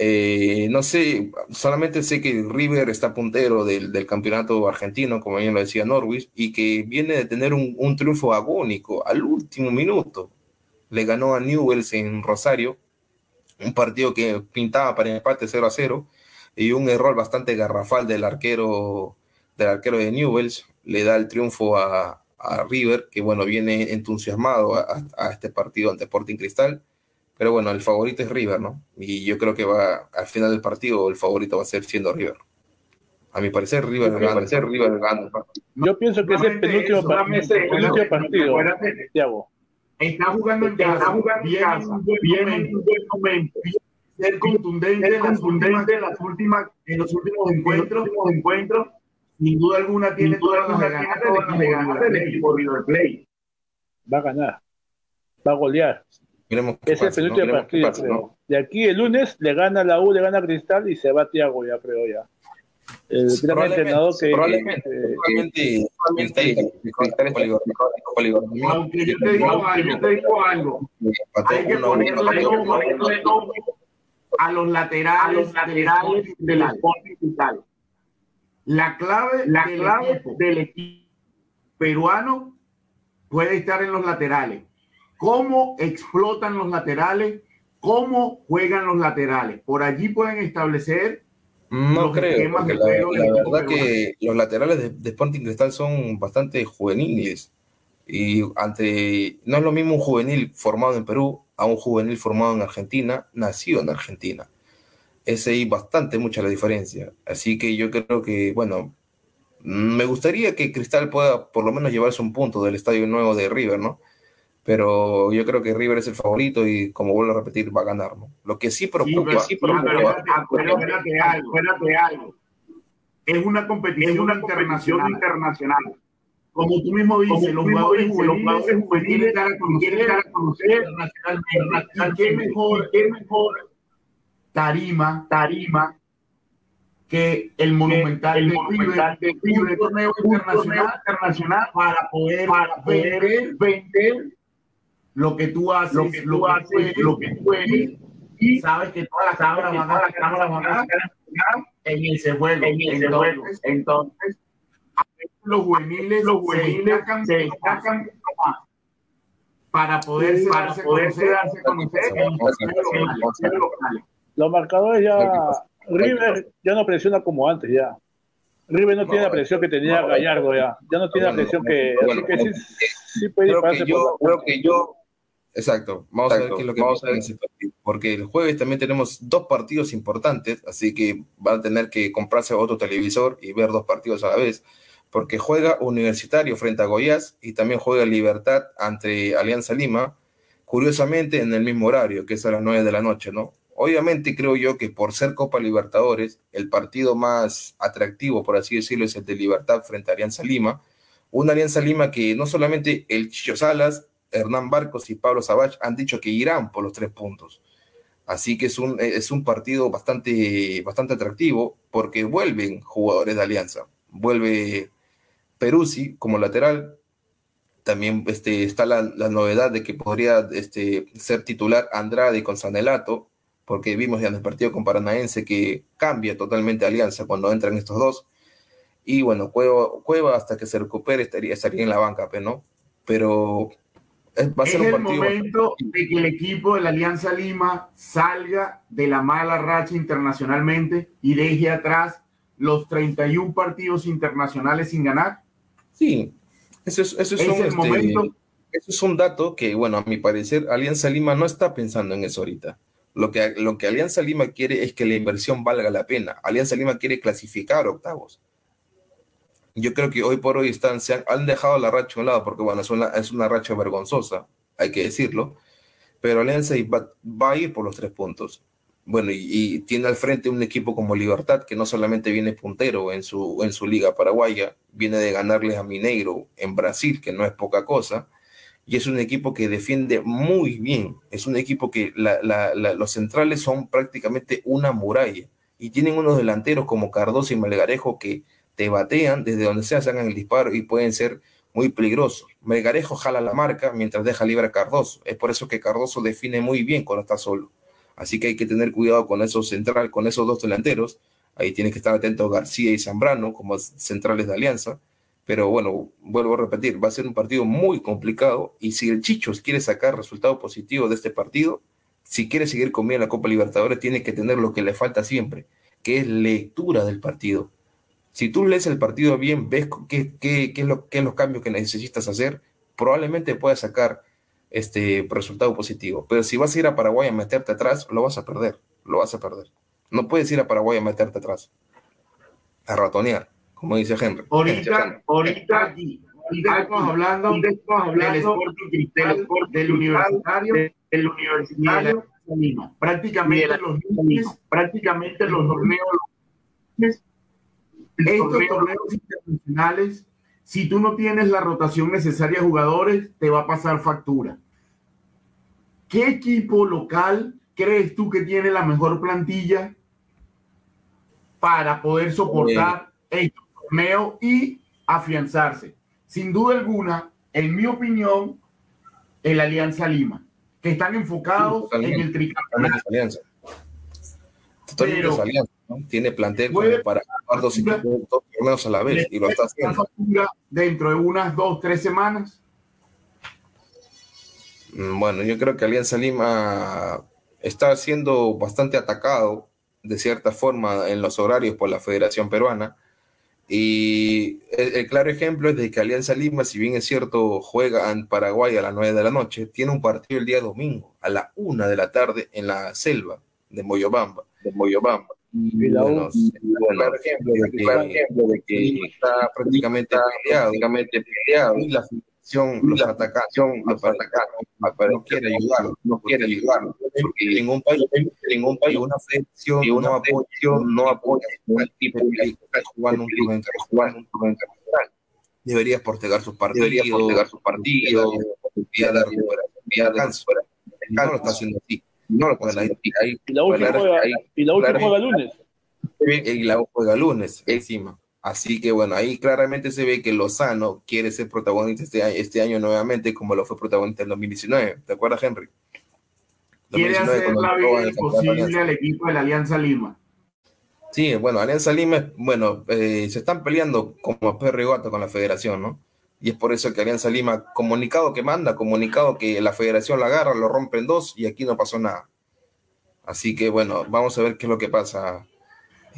Eh, no sé, solamente sé que River está puntero del, del, campeonato argentino, como bien lo decía Norwich, y que viene de tener un, un, triunfo agónico al último minuto. Le ganó a Newells en Rosario, un partido que pintaba para empate 0 a 0, y un error bastante garrafal del arquero, del arquero de Newells, le da el triunfo a, a River, que bueno, viene entusiasmado a, a, este partido ante Sporting Cristal, pero bueno, el favorito es River, ¿no? Y yo creo que va, al final del partido, el favorito va a ser siendo River. A mi parecer, River gana. parecer, River gana. Yo pienso que es el penúltimo, partido, el penúltimo partido, Thiago. Está jugando en casa, está jugando en casa, viene en un buen momento, ser contundente, ser contundente en las últimas, en los últimos encuentros, en los últimos encuentros sin duda alguna tiene todas las de ganar del equipo River Plate. Va a ganar, va a golear. Miremos es el penúltimo ¿no? partido. Pasa, ¿no? De aquí el lunes le gana la U, le gana Cristal y se va Tiago, ya creo ya. El gran entrenador que. Probablemente, eh, probablemente Aunque yo te digo algo, yo te digo algo. Hay que ponerle, ponerle a los laterales, a los laterales del Sporting Cristal. La clave, la del, clave equipo del equipo peruano puede estar en los laterales. Cómo explotan los laterales, cómo juegan los laterales. Por allí pueden establecer. No creo, porque la, la verdad que los laterales de, de Sporting Cristal son bastante juveniles. Y ante no es lo mismo un juvenil formado en Perú a un juvenil formado en Argentina, nacido en Argentina es ahí bastante mucha la diferencia. Así que yo creo que, bueno, me gustaría que Cristal pueda por lo menos llevarse un punto del estadio nuevo de River, ¿no? Pero yo creo que River es el favorito y, como vuelvo a repetir, va a ganar, ¿no? Lo que sí preocupa... Sí, pero, sí, pero acuérdate, algo, acuérdate algo. Es una competición, es una internacional. internacional. Como tú mismo dices, los jugadores juveniles, juveniles quieren dar a conocer internacionalmente. ¿Qué mejor, qué mejor tarima, tarima que el monumental, el de, monumental River, de River, un torneo internacional, internacional para poder, para poder vender, vender lo que tú haces, lo que tú haces, lo que tú eres, y sabes que todas las cámaras van a, las cámaras van a en ese juego. En ese entonces, juego. Entonces, los juveniles, los juveniles se destacan, se destacan para poder para poder darse conocer en los locales. Los marcadores ya, River ya no presiona como antes ya. River no, tiene la presión que tenía Gallardo ya. Ya no tiene la presión que. Así que sí, sí puede creo que por yo, la- creo que yo. Exacto, vamos a ver qué es lo que vamos pasa a ver. en ese partido. Porque el jueves también tenemos dos partidos importantes, así que van a tener que comprarse otro televisor y ver dos partidos a la vez. porque juega Universitario frente a Goiás y también juega Libertad ante Alianza Lima, curiosamente en el mismo horario, que es a las 9 de la noche, ¿no? Obviamente creo yo que por ser Copa Libertadores, el partido más atractivo, por así decirlo, es el de Libertad frente a Alianza Lima, una Alianza Lima que no solamente el Chicho Salas, Hernán Barcos y Pablo Sabach han dicho que irán por los tres puntos. Así que es un, es un partido bastante, bastante atractivo porque vuelven jugadores de Alianza. Vuelve Peruzzi como lateral. También este, está la, novedad de que podría este, ser titular Andrade con Sanelato, porque vimos ya en el partido con Paranaense que cambia totalmente Alianza cuando entran estos dos. Y bueno, Cueva, hasta que se recupere estaría, estaría en la banca, ¿no? Pero es, el momento de que el equipo de la Alianza Lima salga de la mala racha internacionalmente y deje atrás los 31 partidos internacionales sin ganar. Sí, eso es, eso es, un, este, momento. Eso es un dato que, bueno, a mi parecer, Alianza Lima no está pensando en eso ahorita. Lo que, lo que Alianza Lima quiere es que la inversión valga la pena. Alianza Lima quiere clasificar octavos yo creo que hoy por hoy están, se han, dejado la racha a un lado, porque bueno, es una, es una racha vergonzosa, hay que decirlo, pero Alianza va, va a ir por los tres puntos. Bueno, y, tiene al frente un equipo como Libertad, que no solamente viene puntero en su, en su liga paraguaya, viene de ganarles a Mineiro en Brasil, que no es poca cosa, y es un equipo que defiende muy bien, es un equipo que los centrales son prácticamente una muralla, y tienen unos delanteros como Cardoso y Melgarejo que te batean desde donde sea, hagan el disparo y pueden ser muy peligrosos. Melgarejo jala la marca mientras deja libre a Cardoso. Es por eso que Cardoso define muy bien cuando está solo. Así que hay que tener cuidado con esos central, con esos dos delanteros. Ahí tiene que estar atento García y Zambrano como centrales de alianza. Pero bueno, vuelvo a repetir, va a ser un partido muy complicado. Y si el Chichos quiere sacar resultado positivo de este partido, si quiere seguir comiendo la Copa Libertadores, tiene que tener lo que le falta siempre, que es lectura del partido si tú lees el partido bien, ves qué, qué, qué es lo, qué es los cambios que necesitas hacer, probablemente puedas sacar este resultado positivo. Pero si vas a ir a Paraguay a meterte atrás, lo vas a perder, lo vas a perder. No puedes ir a Paraguay a meterte atrás, a ratonear, como dice Henry. Ahorita, ahorita, estamos hablando, estamos hablando del, del, universitario, del universitario, prácticamente los prácticamente los torneos estos torneos internacionales, si tú no tienes la rotación necesaria de jugadores, te va a pasar factura. ¿Qué equipo local crees tú que tiene la mejor plantilla para poder soportar el torneo y afianzarse? Sin duda alguna, en mi opinión, el Alianza Lima, que están enfocados en el tricampeonato. Pero, tiene plantel para jugar dos torneos a la vez y lo está haciendo. Dentro de unas dos, tres semanas. Mm, bueno, yo creo que Alianza Lima está siendo bastante atacado de cierta forma en los horarios por la Federación Peruana. Y el, claro ejemplo es de que Alianza Lima, si bien es cierto, juega en Paraguay a las 9 de la noche, tiene un partido el día domingo a la 1 de la tarde en la selva de Moyobamba. De Moyobamba. Y la bueno, bueno, ejemplo de que, ejemplo de que está prácticamente peleado, prácticamente peleado y la federación los ataca, los ataca, no quiere ayudar, no quiere ayudar, porque en un país, en un país una federación y una apoyo, no apoya al tipo que está jugando un club internacional. Deberías postergar sus partidos, deberías postergar sus partidos, debería dar descanso. No lo está haciendo así. No, y la U juega, y la juega lunes. Y la U juega lunes encima. Así que bueno, ahí claramente se ve que Lozano quiere ser protagonista este año, este año nuevamente, como lo fue protagonista en 2019. ¿Te acuerdas, Henry? Quiere hacer la vida imposible al equipo de la Alianza Lima. Sí, bueno, Alianza Lima, bueno, eh, se están peleando como perro y gato con la federación, ¿no? y es por eso que Alianza Lima, comunicado que manda, comunicado que la federación la agarra, lo rompe en dos y aquí no pasó nada. Así que bueno, vamos a ver qué es lo que pasa.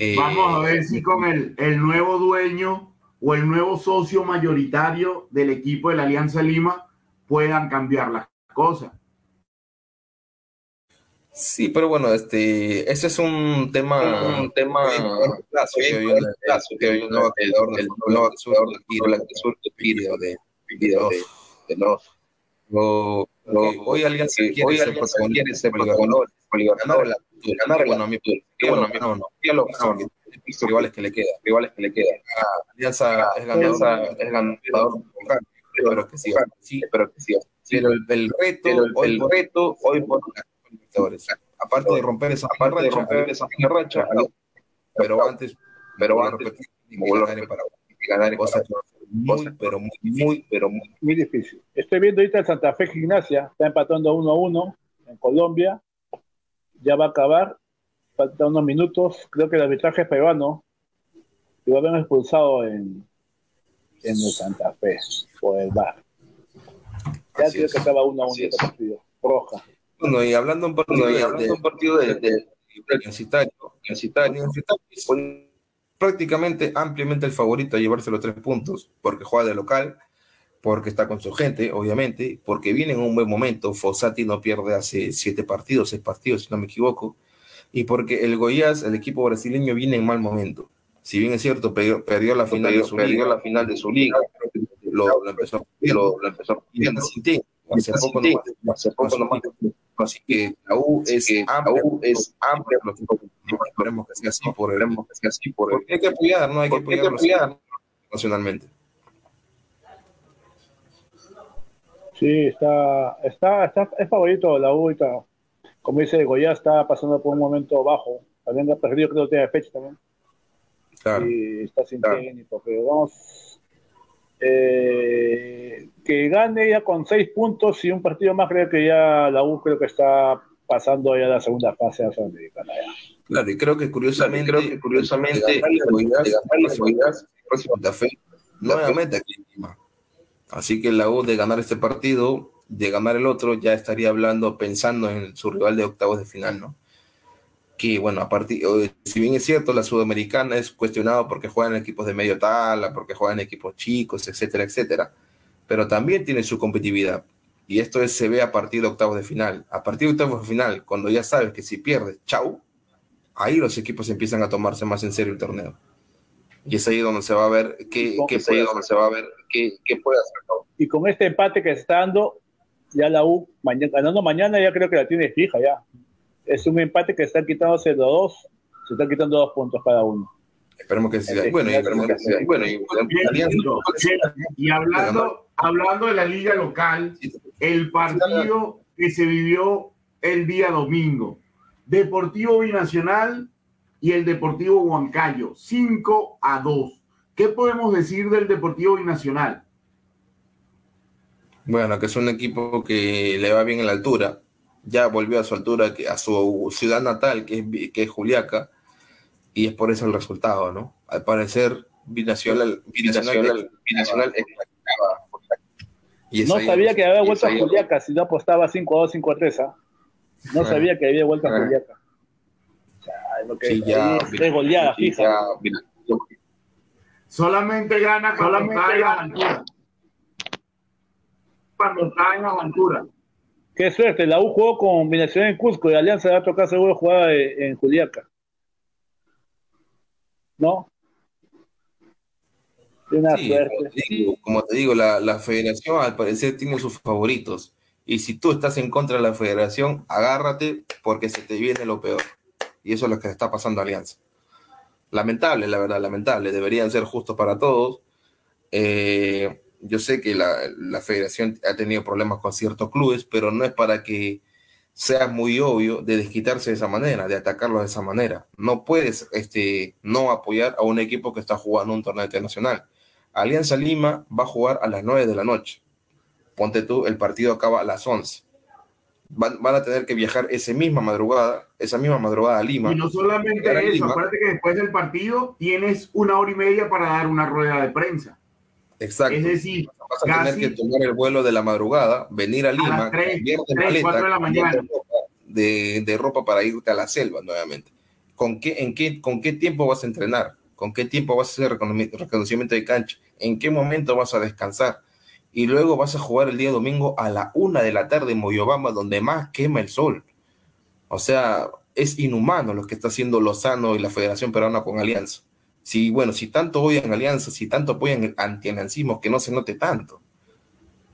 Eh, vamos a ver si con el, el nuevo dueño o el nuevo socio mayoritario del equipo de la Alianza Lima puedan cambiar las cosas. Sí, pero bueno, este, ese es un tema, un tema que hoy sur de, de los hoy alguien se quiere ser protagonista, ganar la ganar bueno a mí bueno no no no rivales que le queda rivales que le queda Alianza es ganador. es ganador. Pero que siga. Sí. Pero que siga. Pero el, reto el reto hoy por Aparte de romper esa aparte de romper esa racha, pero antes, pero antes, ganar en Paraguay. Ganar en muy, pero muy, muy, pero muy, muy difícil. Estoy viendo ahorita el Santa Fe Gimnasia, está empatando 1 a 1 en Colombia, ya va a acabar, faltan unos minutos, creo que el arbitraje es peruano, y va a haber expulsado en, en el Santa Fe por el bar. Ya creo que estaba 1 a 1 este partido, roja. Bueno, y hablando un partido, de, hablando un partido de, de, universitario, prácticamente ampliamente el favorito a llevarse los tres puntos, porque juega de local, porque está con su gente, obviamente, porque viene en un buen momento. Fossati no pierde hace siete partidos, seis partidos, si no me equivoco, y porque el Goiás, el equipo brasileño, viene en mal momento. Si bien es cierto, perdió, la, final de su liga, la final de su liga, lo, empezó, lo, lo empezó sin hace poco no hace poco nomás. Así que la U es amplia, es amplia, esperemos que sea así por el, que sea así por el, hay que apoyar, no hay que apoyar. nacionalmente. Sí, está, está, está, es favorito la U, está, como dice Goya, está pasando por un momento bajo, también ha perdido creo que tiene fecha también. Claro. Y está sin técnico, pero vamos eh, que gane ya con seis puntos y un partido más, creo que ya la U creo que está pasando ya la segunda fase de Sudamericana. Claro, y creo que curiosamente, creo que curiosamente, nuevamente aquí encima. Así que la U de ganar este partido, de ganar el otro, ya estaría hablando, pensando en su rival de octavos de final, ¿no? que, bueno, a partir, si bien es cierto, la sudamericana es cuestionado porque juegan equipos de medio tala, porque juegan equipos chicos, etcétera, etcétera, pero también tiene su competitividad. Y esto es, se ve a partir de octavos de final. A partir de octavos de final, cuando ya sabes que si pierdes, chau, ahí los equipos empiezan a tomarse más en serio el torneo. Y es ahí donde se va a ver qué, qué puede, donde se va a ver qué, qué puede hacer. Y con este empate que está dando, ya la U, mañana, ganando mañana, ya creo que la tiene fija ya es un empate que están quitándose los dos, se están quitando dos puntos cada uno. Esperemos que sea. Bueno, y, esperemos que sea. Bueno, y, y hablando, hablando de la liga local, el partido que se vivió el día domingo, Deportivo Binacional y el Deportivo Huancayo, 5 a 2. ¿Qué podemos decir del Deportivo Binacional? Bueno, que es un equipo que le va bien en la altura, ya volvió a su altura, a su ciudad natal, que es, que es Juliaca, y es por eso el resultado, ¿no? Al parecer, Binacional, binacional, binacional, y no sabía que había vuelto a Juliaca, si no apostaba 5 a 2, 5 a 3, ¿ah? No sabía que había vuelto a Juliaca. O sea, lo que sí, ya, es goleada fija. Solamente gana en aventura. Cuando está en aventura. Qué suerte, la U jugó con combinación en Cusco y Alianza va a tocar seguro jugar en Juliaca. ¿No? Una suerte. Como te digo, la, la, federación al parecer tiene sus favoritos. Y si tú estás en contra de la federación, agárrate porque se te viene lo peor. Y eso es lo que está pasando a Alianza. Lamentable, la verdad, lamentable. Deberían ser justos para todos. Eh, yo sé que la, federación ha tenido problemas con ciertos clubes, pero no es para que sea muy obvio de desquitarse de esa manera, de atacarlo de esa manera. No puedes este, no apoyar a un equipo que está jugando un torneo internacional. Alianza Lima va a jugar a las 9 de la noche. Ponte tú, el partido acaba a las 11. Van, a tener que viajar esa misma madrugada, esa misma madrugada a Lima. Y no solamente eso, acuérdate que después del partido tienes una hora y media para dar una rueda de prensa. Exacto. Es decir, vas a tener que tomar el vuelo de la madrugada, venir a Lima, a 3, 3 4 de la mañana. De, de, ropa para irte a la selva nuevamente. ¿Con qué, en qué, ¿Con qué tiempo vas a entrenar? ¿Con qué tiempo vas a hacer reconocimiento de cancha? ¿En qué momento vas a descansar? Y luego vas a jugar el día domingo a la una de la tarde en Moyobamba, donde más quema el sol. O sea, es inhumano lo que está haciendo Lozano y la Federación Peruana con Alianza. Si, bueno, si tanto odian Alianza, si tanto apoyan el antialiancismo, que no se note tanto.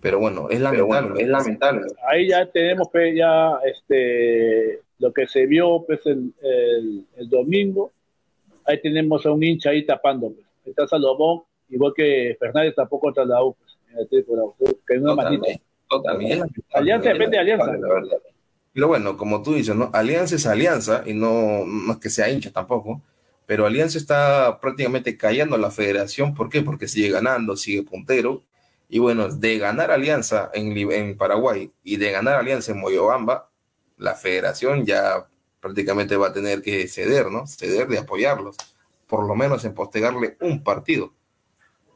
Pero bueno, es lamentable, es lamentable. Ahí ya tenemos pues, ya este lo que se vio pues el, el, domingo. Ahí tenemos a un hincha ahí tapando. Pues. Está Salomón, igual que Fernández tampoco contra la U. Pues, que es una totalmente, totalmente, Alianza depende de Alianza. Pero bueno, como tú dices, ¿no? Alianza es alianza y no, no es que sea hincha tampoco, pero Alianza está prácticamente callando a la federación. ¿Por qué? Porque sigue ganando, sigue puntero. Y bueno, de ganar Alianza en, en Paraguay y de ganar Alianza en Moyobamba, la federación ya prácticamente va a tener que ceder, ¿no? Ceder de apoyarlos, por lo menos en postergarle un partido.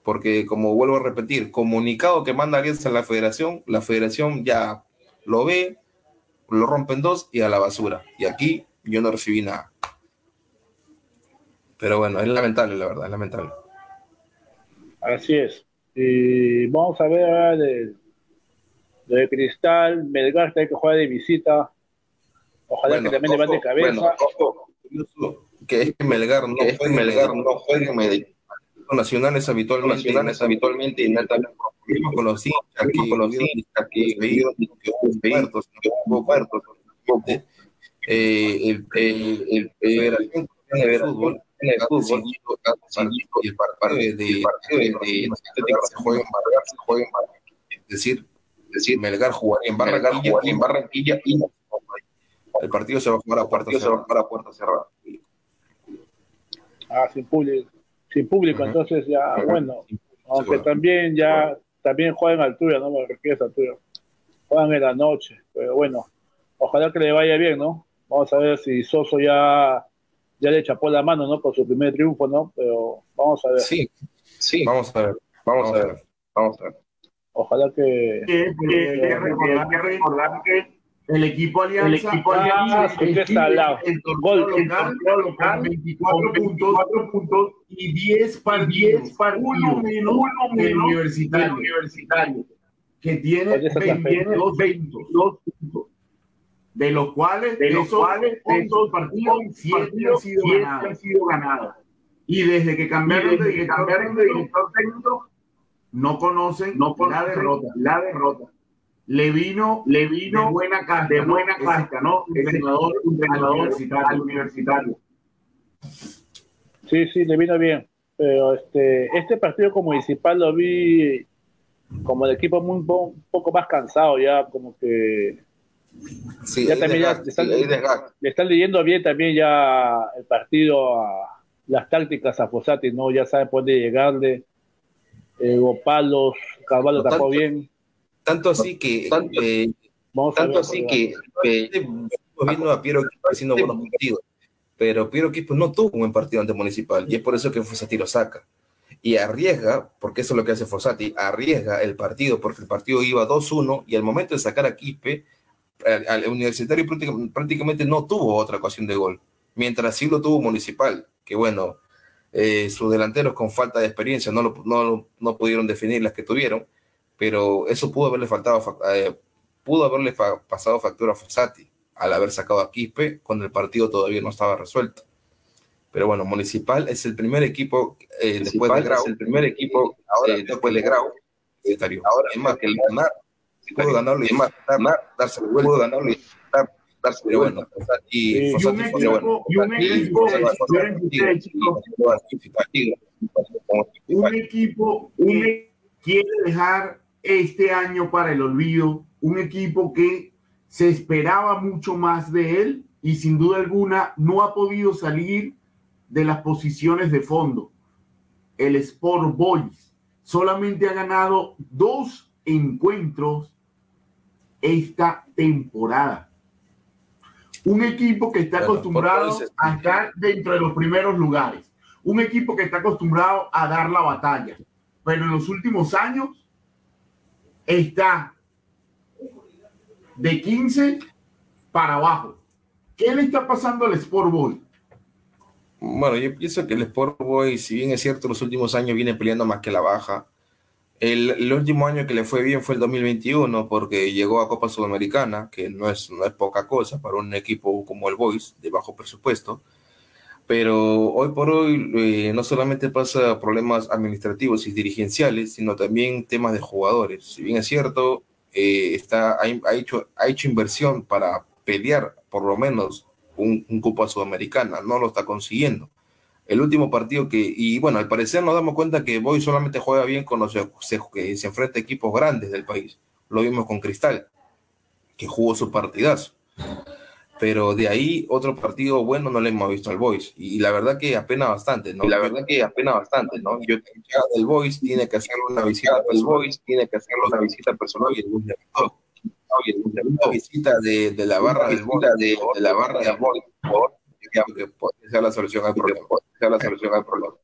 Porque como vuelvo a repetir, comunicado que manda Alianza a la federación, la federación ya lo ve, lo rompen dos y a la basura. Y aquí yo no recibí nada. Pero bueno, es lamentable, la verdad, es lamentable. Así es. Y vamos a ver de, de Cristal, Melgar hay que jugar de visita. Ojalá que también levante cabeza. que es que Melgar no es que Melgar no juegue nacionales habitualmente, nacionales habitualmente y netamente con los hinchas, con los hinchas que muertos, muertos, el el el el fútbol en el fútbol y el partido de, de, se juega en Barranquilla, se juega en Barranquilla. Es decir, es decir, Melgar jugaría en Barranquilla, en Barranquilla y el partido se va a jugar a puerta cerrada. a puerta cerrada. Ah, sin público, sin público, entonces ya, bueno, aunque también ya, también juegan altura, ¿no? Me refiero a altura. Juegan en la noche, pero bueno, ojalá que le vaya bien, ¿no? Vamos a ver si Soso ya ya le chapó la mano, ¿no? Por su primer triunfo, ¿no? Pero vamos a ver. Sí, sí, vamos a ver, vamos, a ver, vamos a ver. Ojalá que... recordar, que recordar que el equipo Alianza, el equipo Alianza el, está al lado. El torneo local, local 24 puntos, 4 puntos y 10 partidos, 10 partidos uno menos, uno menos el universitario, universitario que tiene 22 puntos de los cuales, de los cuales esos partidos, siete, han sido, ganados. han sido ganados. Y desde que cambiaron, desde de, que cambiaron de director técnico, no conocen, no conocen la derrota. La derrota. Le vino, le vino de buena carta, de buena ¿no? ¿no? El entrenador, entrenador universitario, al universitario. Sí, sí, le vino bien. Pero este, este partido como municipal lo vi como el equipo muy, un poco más cansado ya, como que Sí, ya también ya le, están, leyendo bien también ya el partido, a, las tácticas a Fosati, ¿no? Ya sabe por dónde llegarle. Eh, Palos, Carvalho tapó bien. Tanto así que. Tanto, eh, tanto así que. viendo a Piero haciendo buenos partidos. Pero Piero Quispo no tuvo un buen partido ante Municipal y es por eso que Fosati lo saca. Y arriesga, porque eso es lo que hace Fosati, arriesga el partido, porque el partido iba 2-1 y al momento de sacar a Quispe al universitario prácticamente no tuvo otra ocasión de gol, mientras sí lo tuvo Municipal, que bueno, eh, sus delanteros con falta de experiencia no, no, no, pudieron definir las que tuvieron, pero eso pudo haberle faltado, eh, pudo haberle pasado factura a Fossati al haber sacado a Quispe cuando el partido todavía no estaba resuelto. Pero bueno, Municipal es el primer equipo eh, después de Grau, el primer equipo ahora, después de Grau, ahora es más que el ganar puedo ganarlo y más, darse vuelta, puedo ganarlo y darse de bueno. Y, y un equipo, y un equipo, un equipo que quiere dejar este año para el olvido, un equipo que se esperaba mucho más de él y sin duda alguna no ha podido salir de las posiciones de fondo. El Sport Boys solamente ha ganado dos encuentros esta temporada. Un equipo que está acostumbrado a estar dentro de los primeros lugares. Un equipo que está acostumbrado a dar la batalla. Pero en los últimos años está de 15 para abajo. ¿Qué le está pasando al Sport Boy? Bueno, yo pienso que el Sport Boy, si bien es cierto, los últimos años viene peleando más que la baja, El, último año que le fue bien fue el 2021 porque llegó a Copa Sudamericana, que no es, no es poca cosa para un equipo como el Boys de bajo presupuesto. Pero hoy por hoy eh, no solamente pasa problemas administrativos y dirigenciales, sino también temas de jugadores. Si bien es cierto, eh, está, ha, hecho, ha hecho inversión para pelear por lo menos un, un Copa Sudamericana, no lo está consiguiendo el último partido que, y bueno, al parecer nos damos cuenta que Boy solamente juega bien cuando se, que se enfrenta a equipos grandes del país. Lo vimos con Cristal, que jugó su partidazo. Pero de ahí otro partido bueno no le hemos visto al Boys. Y, la verdad que apena bastante, ¿no? Y la verdad que apena bastante, ¿no? Yo el Boys tiene que hacerle una visita el Boys tiene que hacerle una visita personal y una visita de, de la barra del de, de, la barra del Boys, por favor, que sea la solución al problema la solución al problema.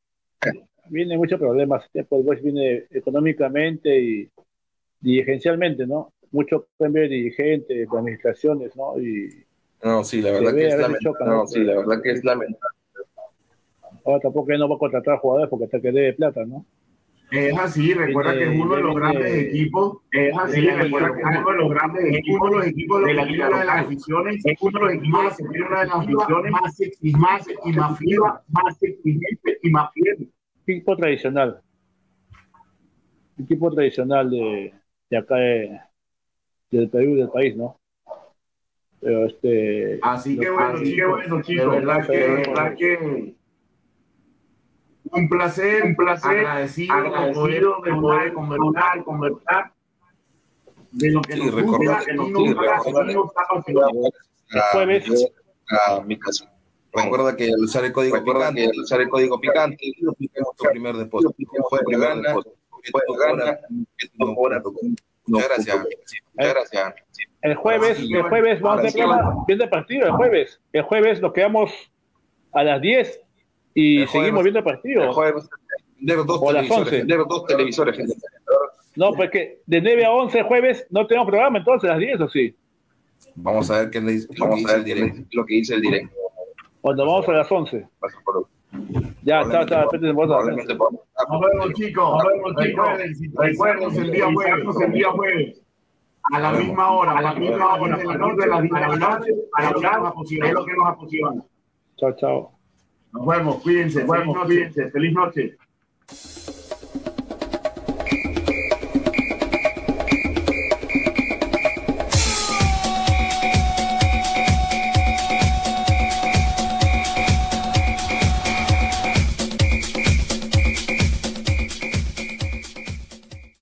Viene muchos problemas, pues viene económicamente y dirigencialmente, ¿no? Mucho cambio de dirigentes, de administraciones, ¿no? Y no, sí, la verdad que es lamentable. No, sí, la verdad que es lamentable. Ahora tampoco no va a contratar jugadores porque hasta que debe plata, ¿no? Es así, recuerda que es uno de los grandes equipos. Es así, recuerda que es uno de los grandes equipos, los equipos de la Liga de las Aficiones. Es uno de los equipos de la de las Aficiones más exigente y más exigente y más fiel. Equipo tradicional. Equipo tradicional de, de acá de, del Perú del país, ¿no? Pero este. Así que bueno, así que bueno, chicos. De verdad que un placer, un placer, agradecido, agradecido de poder conversar, conversar. de lo que sí, nos gusta, que nos El jueves, a mi casa. Recuerda que al usar el código Recuerda picante, al usar el código picante, tu primer depósito. Fue primer depósito. Muchas gracias. Muchas gracias. El jueves, el jueves vamos a hacer viendo partido, el jueves. El jueves nos quedamos a las 10 y seguimos viendo el partido. El jueves, dos o las 11. dos televisores. No, pues que de 9 a 11 jueves no tenemos programa, entonces a las 10 o sí. Vamos a ver qué dice, vamos a ver lo que dice el directo. Cuando vamos a las 11. Ya, chao, chao. Nos vemos, chicos. Nos vemos, chicos. Recuerden, el día jueves. El día jueves. A la misma hora, a la misma hora, a la noche, a la noche, para hablar es lo que nos apasiona. Chao, chao. Nos vemos, cuídense, nos vemos, cuídense, feliz noche.